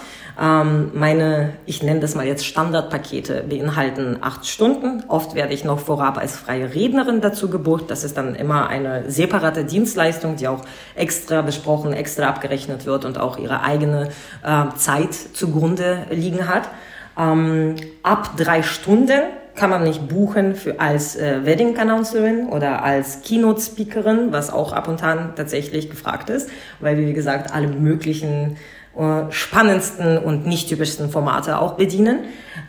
Ähm, meine, ich nenne das mal jetzt Standardpakete, beinhalten acht Stunden. Oft werde ich noch vorab als freie Rednerin dazu gebucht. Das ist dann immer eine separate Dienstleistung, die auch extra besprochen, extra abgerechnet wird und auch ihre eigene äh, Zeit zugrunde liegen hat. Ähm, ab drei Stunden kann man nicht buchen für als äh, Wedding Counselorin oder als Keynote Speakerin, was auch ab und an tatsächlich gefragt ist, weil wir wie gesagt alle möglichen äh, spannendsten und nicht typischsten Formate auch bedienen.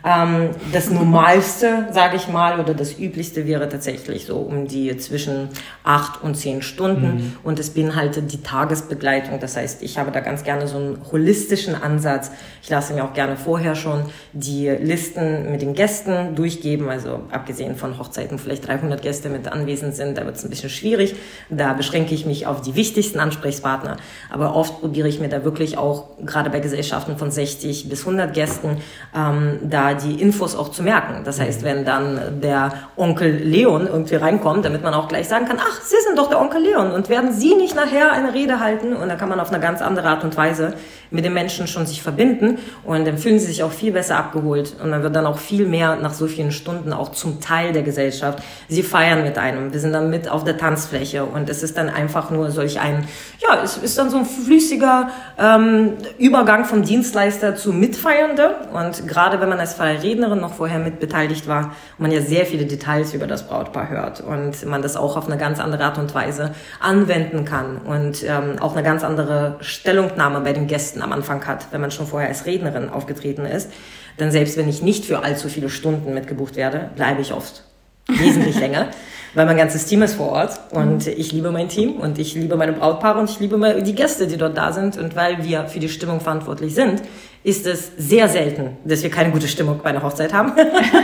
Ähm, das Normalste, sage ich mal, oder das Üblichste wäre tatsächlich so um die zwischen acht und zehn Stunden mhm. und es beinhaltet die Tagesbegleitung. Das heißt, ich habe da ganz gerne so einen holistischen Ansatz. Ich lasse mir auch gerne vorher schon die Listen mit den Gästen durchgeben. Also abgesehen von Hochzeiten, vielleicht 300 Gäste mit anwesend sind, da wird es ein bisschen schwierig. Da beschränke ich mich auf die wichtigsten Ansprechpartner. Aber oft probiere ich mir da wirklich auch, gerade bei Gesellschaften von 60 bis 100 Gästen, ähm, da die Infos auch zu merken. Das heißt, mhm. wenn dann der Onkel Leon irgendwie reinkommt, damit man auch gleich sagen kann, ach, Sie sind doch der Onkel Leon und werden Sie nicht nachher eine Rede halten? Und da kann man auf eine ganz andere Art und Weise mit den Menschen schon sich verbinden und dann fühlen sie sich auch viel besser abgeholt. Und man wird dann auch viel mehr nach so vielen Stunden auch zum Teil der Gesellschaft. Sie feiern mit einem, wir sind dann mit auf der Tanzfläche. Und es ist dann einfach nur solch ein, ja, es ist dann so ein flüssiger ähm, Übergang vom Dienstleister zu Mitfeiernde. Und gerade wenn man als freie Rednerin noch vorher mitbeteiligt war, man ja sehr viele Details über das Brautpaar hört und man das auch auf eine ganz andere Art und Weise anwenden kann und ähm, auch eine ganz andere Stellungnahme bei den Gästen am Anfang hat, wenn man schon vorher als Rednerin aufgetreten ist. Denn selbst wenn ich nicht für allzu viele Stunden mitgebucht werde, bleibe ich oft wesentlich länger, weil mein ganzes Team ist vor Ort und ich liebe mein Team und ich liebe meine Brautpaare und ich liebe die Gäste, die dort da sind und weil wir für die Stimmung verantwortlich sind, ist es sehr selten, dass wir keine gute Stimmung bei einer Hochzeit haben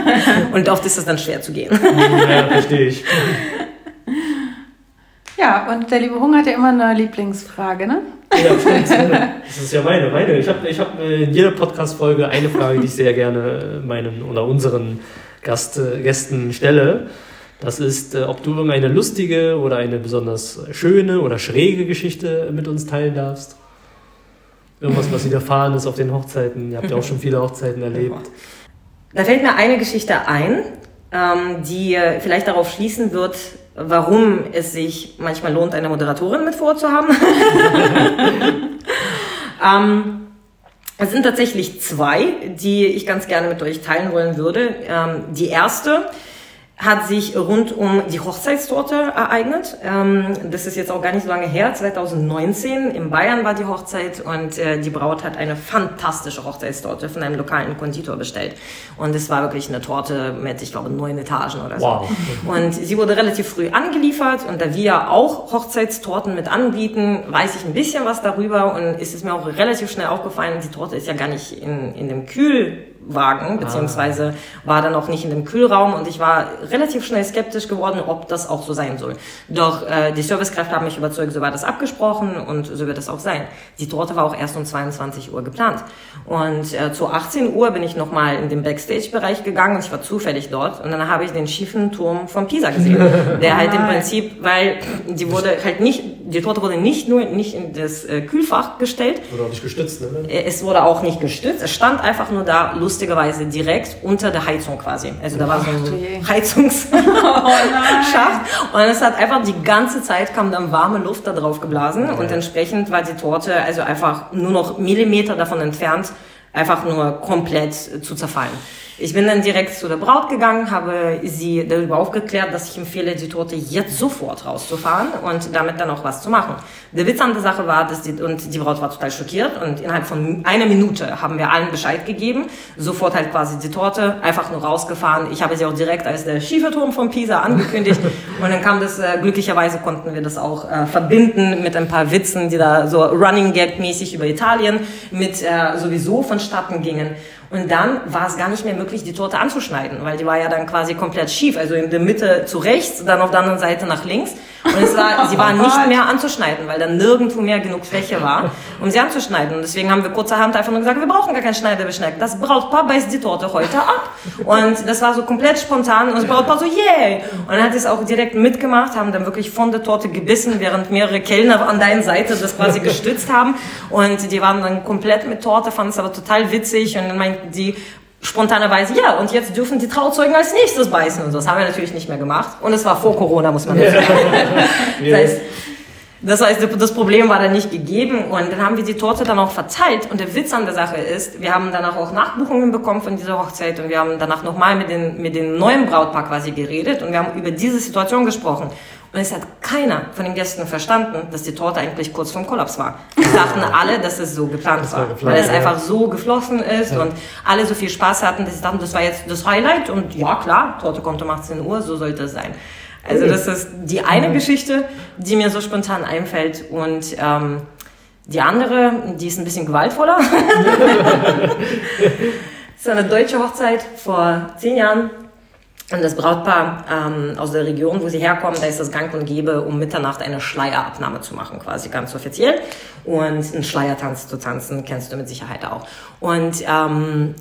und oft ist es dann schwer zu gehen. Ja, verstehe ich. Ja, und der liebe Hunger hat ja immer eine Lieblingsfrage, ne? Ja. Das ist ja meine, meine. Ich habe ich hab in jeder Podcast-Folge eine Frage, die ich sehr gerne meinen oder unseren Gast, Gästen stelle. Das ist, äh, ob du irgendeine lustige oder eine besonders schöne oder schräge Geschichte mit uns teilen darfst. Irgendwas, was widerfahren ist auf den Hochzeiten. Ihr habt ja auch schon viele Hochzeiten erlebt. Da fällt mir eine Geschichte ein, ähm, die vielleicht darauf schließen wird, warum es sich manchmal lohnt, eine Moderatorin mit vorzuhaben. ähm, es sind tatsächlich zwei, die ich ganz gerne mit euch teilen wollen würde. Ähm, die erste hat sich rund um die Hochzeitstorte ereignet. Ähm, das ist jetzt auch gar nicht so lange her, 2019. In Bayern war die Hochzeit und äh, die Braut hat eine fantastische Hochzeitstorte von einem lokalen Konditor bestellt. Und es war wirklich eine Torte mit, ich glaube, neun Etagen oder so. Wow. Und sie wurde relativ früh angeliefert und da wir auch Hochzeitstorten mit anbieten, weiß ich ein bisschen was darüber und ist es mir auch relativ schnell aufgefallen, die Torte ist ja gar nicht in, in dem Kühl Wagen, beziehungsweise war dann auch nicht in dem Kühlraum und ich war relativ schnell skeptisch geworden, ob das auch so sein soll. Doch äh, die Servicekräfte haben mich überzeugt, so war das abgesprochen und so wird es auch sein. Die Torte war auch erst um 22 Uhr geplant. Und äh, zu 18 Uhr bin ich nochmal in den Backstage-Bereich gegangen und ich war zufällig dort und dann habe ich den schiefen Turm von Pisa gesehen, der halt im Prinzip, weil die wurde halt nicht, die Torte wurde nicht nur nicht in das äh, Kühlfach gestellt. Wurde auch nicht gestützt, ne? Es wurde auch nicht gestützt, es stand einfach nur da, lustigerweise direkt unter der Heizung quasi. Also da war so ein Heizungsschacht oh und es hat einfach die ganze Zeit kam dann warme Luft da drauf geblasen okay. und entsprechend war die Torte also einfach nur noch Millimeter davon entfernt, einfach nur komplett zu zerfallen. Ich bin dann direkt zu der Braut gegangen, habe sie darüber aufgeklärt, dass ich empfehle, die Torte jetzt sofort rauszufahren und damit dann auch was zu machen. Der Witz an der Sache war, dass die, und die Braut war total schockiert und innerhalb von einer Minute haben wir allen Bescheid gegeben, sofort halt quasi die Torte einfach nur rausgefahren. Ich habe sie auch direkt als der Schieferturm von Pisa angekündigt und dann kam das, äh, glücklicherweise konnten wir das auch äh, verbinden mit ein paar Witzen, die da so Running Gag mäßig über Italien mit äh, sowieso vonstatten gingen. Und dann war es gar nicht mehr möglich, die Torte anzuschneiden, weil die war ja dann quasi komplett schief, also in der Mitte zu rechts, dann auf der anderen Seite nach links. Und es war, sie war nicht mehr anzuschneiden, weil dann nirgendwo mehr genug Fläche war, um sie anzuschneiden. Und deswegen haben wir kurzerhand einfach nur gesagt, wir brauchen gar kein Schneidebeschneck. Das Brautpaar beißt die Torte heute ab. Und das war so komplett spontan und das Brautpaar so, yay! Und dann hat es auch direkt mitgemacht, haben dann wirklich von der Torte gebissen, während mehrere Kellner an deiner Seite das quasi gestützt haben. Und die waren dann komplett mit Torte, fanden es aber total witzig. Und dann meinten die, spontanerweise, ja, und jetzt dürfen die Trauzeugen als nächstes beißen. Und so. Das haben wir natürlich nicht mehr gemacht. Und es war vor Corona, muss man sagen. das heißt, das heißt, das Problem war dann nicht gegeben. Und dann haben wir die Torte dann auch verteilt. Und der Witz an der Sache ist, wir haben danach auch Nachbuchungen bekommen von dieser Hochzeit. Und wir haben danach nochmal mit den, mit den neuen Brautpaar quasi geredet. Und wir haben über diese Situation gesprochen und es hat keiner von den Gästen verstanden, dass die Torte eigentlich kurz vorm Kollaps war. Die dachten alle, dass es so geplant war, geplant, weil es ja. einfach so geflossen ist ja. und alle so viel Spaß hatten, dass sie dachten, das war jetzt das Highlight und ja klar, Torte kommt um 18 Uhr, so sollte es sein. Also das ist die eine mhm. Geschichte, die mir so spontan einfällt und ähm, die andere, die ist ein bisschen gewaltvoller. das ist eine deutsche Hochzeit vor zehn Jahren und das Brautpaar ähm, aus der Region, wo sie herkommen, da ist das Gang und Gäbe, um Mitternacht eine Schleierabnahme zu machen, quasi ganz offiziell. Und einen Schleiertanz zu tanzen, kennst du mit Sicherheit auch. Und ähm,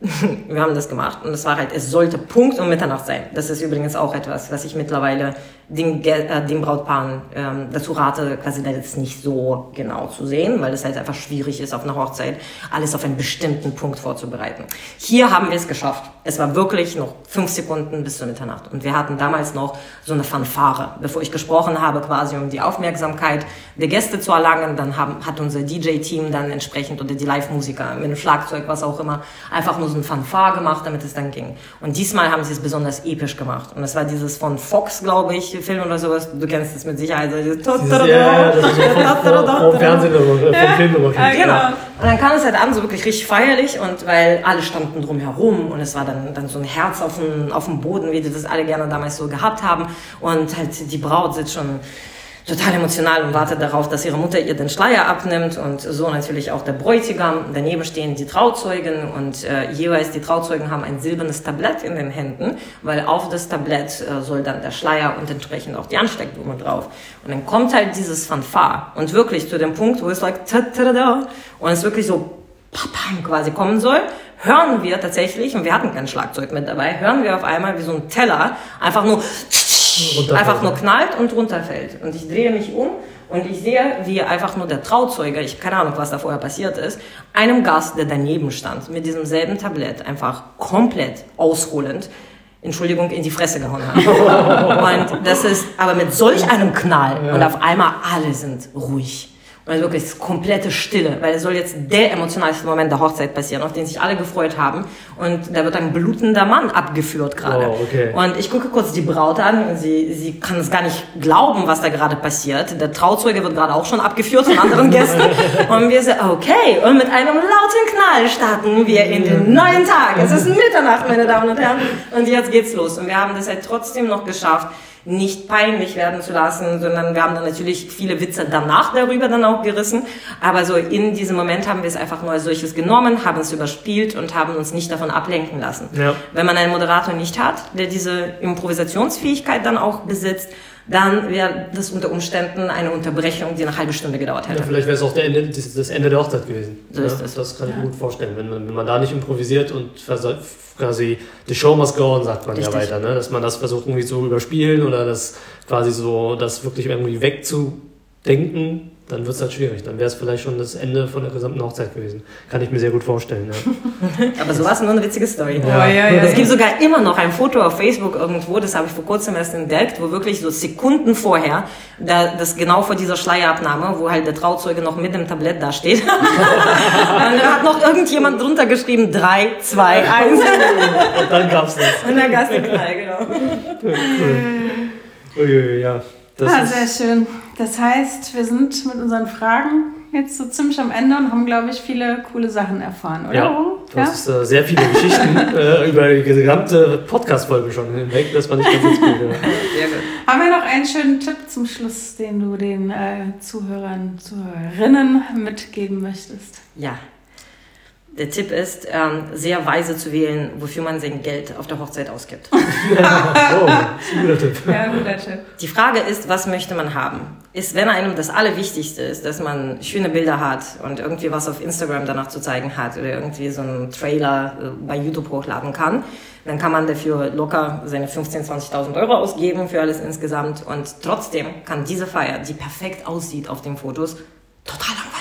wir haben das gemacht und es war halt, es sollte Punkt um Mitternacht sein. Das ist übrigens auch etwas, was ich mittlerweile den, äh, den Brautpaaren ähm, dazu rate, quasi das jetzt nicht so genau zu sehen, weil es halt einfach schwierig ist, auf einer Hochzeit alles auf einen bestimmten Punkt vorzubereiten. Hier haben wir es geschafft. Es war wirklich noch fünf Sekunden bis zur Mitternacht. Und wir hatten damals noch so eine Fanfare. Bevor ich gesprochen habe, quasi um die Aufmerksamkeit der Gäste zu erlangen, dann haben, hat unser DJ-Team dann entsprechend oder die Live-Musiker mit dem Schlagzeug, was auch immer, einfach nur so ein Fanfare gemacht, damit es dann ging. Und diesmal haben sie es besonders episch gemacht. Und es war dieses von Fox, glaube ich, Film oder sowas. Du kennst es mit Sicherheit. Dieses ja, ja, das ist vom, vom Fernsehen, vom Film ja, genau. Und dann kam es halt an, so wirklich richtig feierlich und weil alle standen drumherum und es war dann, dann so ein Herz auf dem, auf dem Boden, wie die das alle gerne damals so gehabt haben und halt die Braut sitzt schon total emotional und wartet darauf, dass ihre Mutter ihr den Schleier abnimmt und so natürlich auch der Bräutigam. Daneben stehen die Trauzeugen und äh, jeweils die Trauzeugen haben ein silbernes Tablett in den Händen, weil auf das Tablett äh, soll dann der Schleier und entsprechend auch die Ansteckblume drauf. Und dann kommt halt dieses Fanfar und wirklich zu dem Punkt, wo es like ta -da, und es wirklich so papam quasi kommen soll, hören wir tatsächlich, und wir hatten kein Schlagzeug mit dabei, hören wir auf einmal wie so ein Teller einfach nur einfach nur knallt und runterfällt. Und ich drehe mich um und ich sehe, wie einfach nur der Trauzeuge, ich keine Ahnung, was da vorher passiert ist, einem Gast, der daneben stand, mit diesem selben Tablett einfach komplett ausholend Entschuldigung, in die Fresse gehauen hat. und das ist aber mit solch einem Knall ja. und auf einmal alle sind ruhig. Also wirklich komplette Stille, weil es soll jetzt der emotionalste Moment der Hochzeit passieren, auf den sich alle gefreut haben. Und da wird ein blutender Mann abgeführt gerade. Oh, okay. Und ich gucke kurz die Braut an sie, sie kann es gar nicht glauben, was da gerade passiert. Der Trauzeuge wird gerade auch schon abgeführt von anderen Gästen. und wir sagen, okay. Und mit einem lauten Knall starten wir in den neuen Tag. Es ist Mitternacht, meine Damen und Herren. Und jetzt geht's los. Und wir haben das halt trotzdem noch geschafft, nicht peinlich werden zu lassen, sondern wir haben dann natürlich viele Witze danach darüber dann auch gerissen. Aber so in diesem Moment haben wir es einfach nur als solches genommen, haben es überspielt und haben uns nicht davon ablenken lassen. Ja. Wenn man einen Moderator nicht hat, der diese Improvisationsfähigkeit dann auch besitzt, dann wäre das unter Umständen eine Unterbrechung, die eine halbe Stunde gedauert hätte. Ja, vielleicht wäre es auch Ende, das Ende der Hochzeit gewesen. So ja, das. das. kann ich mir gut vorstellen. Wenn man, wenn man da nicht improvisiert und quasi the show must go on, sagt man Richtig. ja weiter, ne? dass man das versucht irgendwie zu überspielen oder das quasi so, das wirklich irgendwie wegzudenken, dann wird es halt schwierig. Dann wäre es vielleicht schon das Ende von der gesamten Hochzeit gewesen. Kann ich mir sehr gut vorstellen. Ja. Aber so war es nur eine witzige Story. Ja. Oh, ja, ja, es gibt sogar immer noch ein Foto auf Facebook irgendwo, das habe ich vor kurzem erst entdeckt, wo wirklich so Sekunden vorher, da, das genau vor dieser Schleierabnahme, wo halt der Trauzeuge noch mit dem Tablett da steht. und da hat noch irgendjemand drunter geschrieben, 3, 2, 1. und dann gab es das. Und dann gab es den Knall, genau. Cool. Uiui, ja. Das ah, sehr schön. Das heißt, wir sind mit unseren Fragen jetzt so ziemlich am Ende und haben, glaube ich, viele coole Sachen erfahren, oder? Ja, du hast äh, sehr viele Geschichten äh, über die gesamte Podcast-Folge schon hinweg. Das fand ich ganz, ganz cool. Ja. Haben wir noch einen schönen Tipp zum Schluss, den du den äh, Zuhörern, Zuhörerinnen mitgeben möchtest? Ja, der Tipp ist, ähm, sehr weise zu wählen, wofür man sein Geld auf der Hochzeit ausgibt. ja, oh, guter Tipp. Ja, guter Tipp. Die Frage ist, was möchte man haben? Ist, wenn einem das Allerwichtigste ist, dass man schöne Bilder hat und irgendwie was auf Instagram danach zu zeigen hat oder irgendwie so einen Trailer äh, bei YouTube hochladen kann, dann kann man dafür locker seine 15.000, 20.000 Euro ausgeben für alles insgesamt und trotzdem kann diese Feier, die perfekt aussieht auf den Fotos, total langweilig.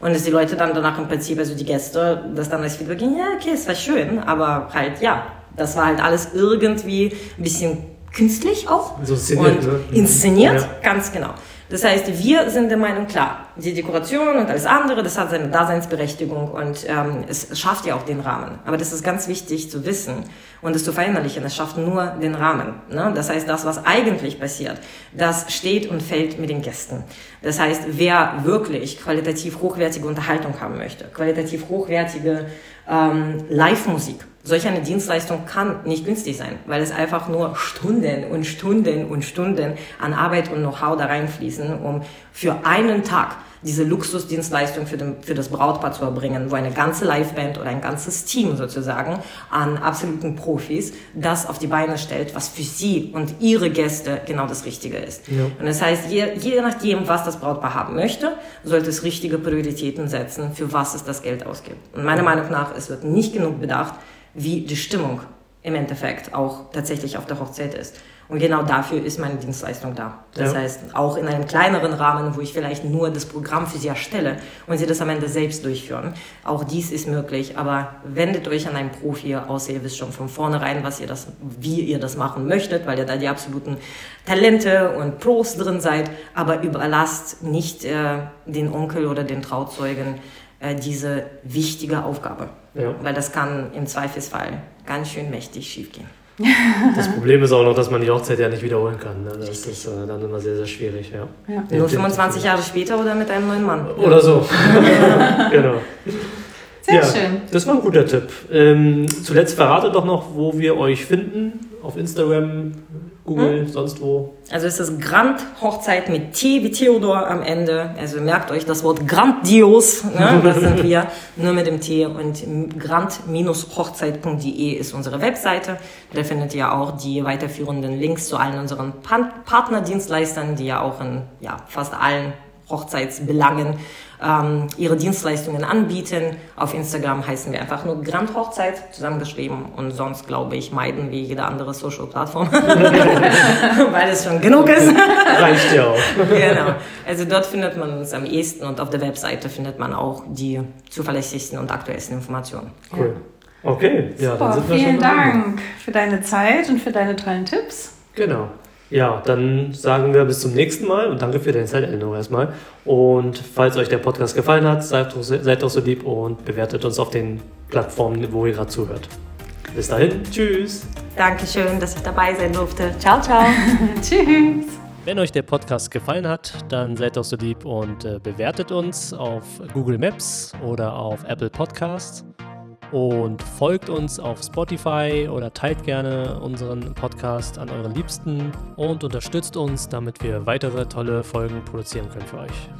Und dass die Leute dann danach im Prinzip, also die Gäste, das dann als Feedback gehen, ja, okay, es war schön, aber halt, ja, das war halt alles irgendwie ein bisschen künstlich auch. So inszeniert, und ne? inszeniert, ja. ganz genau. Das heißt, wir sind der Meinung, klar, die Dekoration und alles andere, das hat seine Daseinsberechtigung und ähm, es schafft ja auch den Rahmen. Aber das ist ganz wichtig zu wissen und es zu verinnerlichen. Es schafft nur den Rahmen. Ne? Das heißt, das, was eigentlich passiert, das steht und fällt mit den Gästen. Das heißt, wer wirklich qualitativ hochwertige Unterhaltung haben möchte, qualitativ hochwertige ähm, Live-Musik, solch eine Dienstleistung kann nicht günstig sein, weil es einfach nur Stunden und Stunden und Stunden an Arbeit und Know-how da reinfließen, um für einen Tag diese Luxusdienstleistung für, den, für das Brautpaar zu erbringen, wo eine ganze Liveband oder ein ganzes Team sozusagen an absoluten Profis das auf die Beine stellt, was für sie und ihre Gäste genau das Richtige ist. Ja. Und das heißt, je, je nachdem, was das Brautpaar haben möchte, sollte es richtige Prioritäten setzen, für was es das Geld ausgibt. Und meiner Meinung nach, es wird nicht genug bedacht, wie die Stimmung im Endeffekt auch tatsächlich auf der Hochzeit ist. Und genau dafür ist meine Dienstleistung da. Das ja. heißt, auch in einem kleineren Rahmen, wo ich vielleicht nur das Programm für Sie erstelle und Sie das am Ende selbst durchführen. Auch dies ist möglich, aber wendet euch an einen Profi, außer ihr wisst schon von vornherein, was ihr das, wie ihr das machen möchtet, weil ihr da die absoluten Talente und Pros drin seid, aber überlasst nicht äh, den Onkel oder den Trauzeugen äh, diese wichtige Aufgabe. Ja. Weil das kann im Zweifelsfall ganz schön mächtig schiefgehen. Das Problem ist auch noch, dass man die Hochzeit ja nicht wiederholen kann. Ne? Das ist äh, dann immer sehr, sehr schwierig. Ja. Ja. Nur 25 Jahre später oder mit einem neuen Mann. Oder so. genau. Sehr ja, schön. Das war ein guter Tipp. Ähm, zuletzt verrate doch noch, wo wir euch finden. Auf Instagram, Google, hm? sonst wo? Also es ist Grand Hochzeit mit T wie Theodor am Ende. Also merkt euch das Wort grandios, ne? das sind wir, nur mit dem T. Und grand-hochzeit.de ist unsere Webseite. Da findet ihr auch die weiterführenden Links zu allen unseren Partnerdienstleistern, die ja auch in ja, fast allen Hochzeitsbelangen ähm, ihre Dienstleistungen anbieten. Auf Instagram heißen wir einfach nur Grand Hochzeit zusammengeschrieben und sonst glaube ich meiden wie jede andere Social Plattform, weil es schon genug ist. Reicht ja auch. genau. Also dort findet man uns am ehesten und auf der Webseite findet man auch die zuverlässigsten und aktuellsten Informationen. Cool. Okay, ja, Super, dann sind wir vielen schon Dank für deine Zeit und für deine tollen Tipps. Genau. Ja, dann sagen wir bis zum nächsten Mal und danke für deine Zeit, Eleanor, erstmal. Und falls euch der Podcast gefallen hat, seid, seid doch so lieb und bewertet uns auf den Plattformen, wo ihr gerade zuhört. Bis dahin, tschüss. Dankeschön, dass ich dabei sein durfte. Ciao, ciao. tschüss. Wenn euch der Podcast gefallen hat, dann seid doch so lieb und äh, bewertet uns auf Google Maps oder auf Apple Podcasts und folgt uns auf Spotify oder teilt gerne unseren Podcast an euren Liebsten und unterstützt uns, damit wir weitere tolle Folgen produzieren können für euch.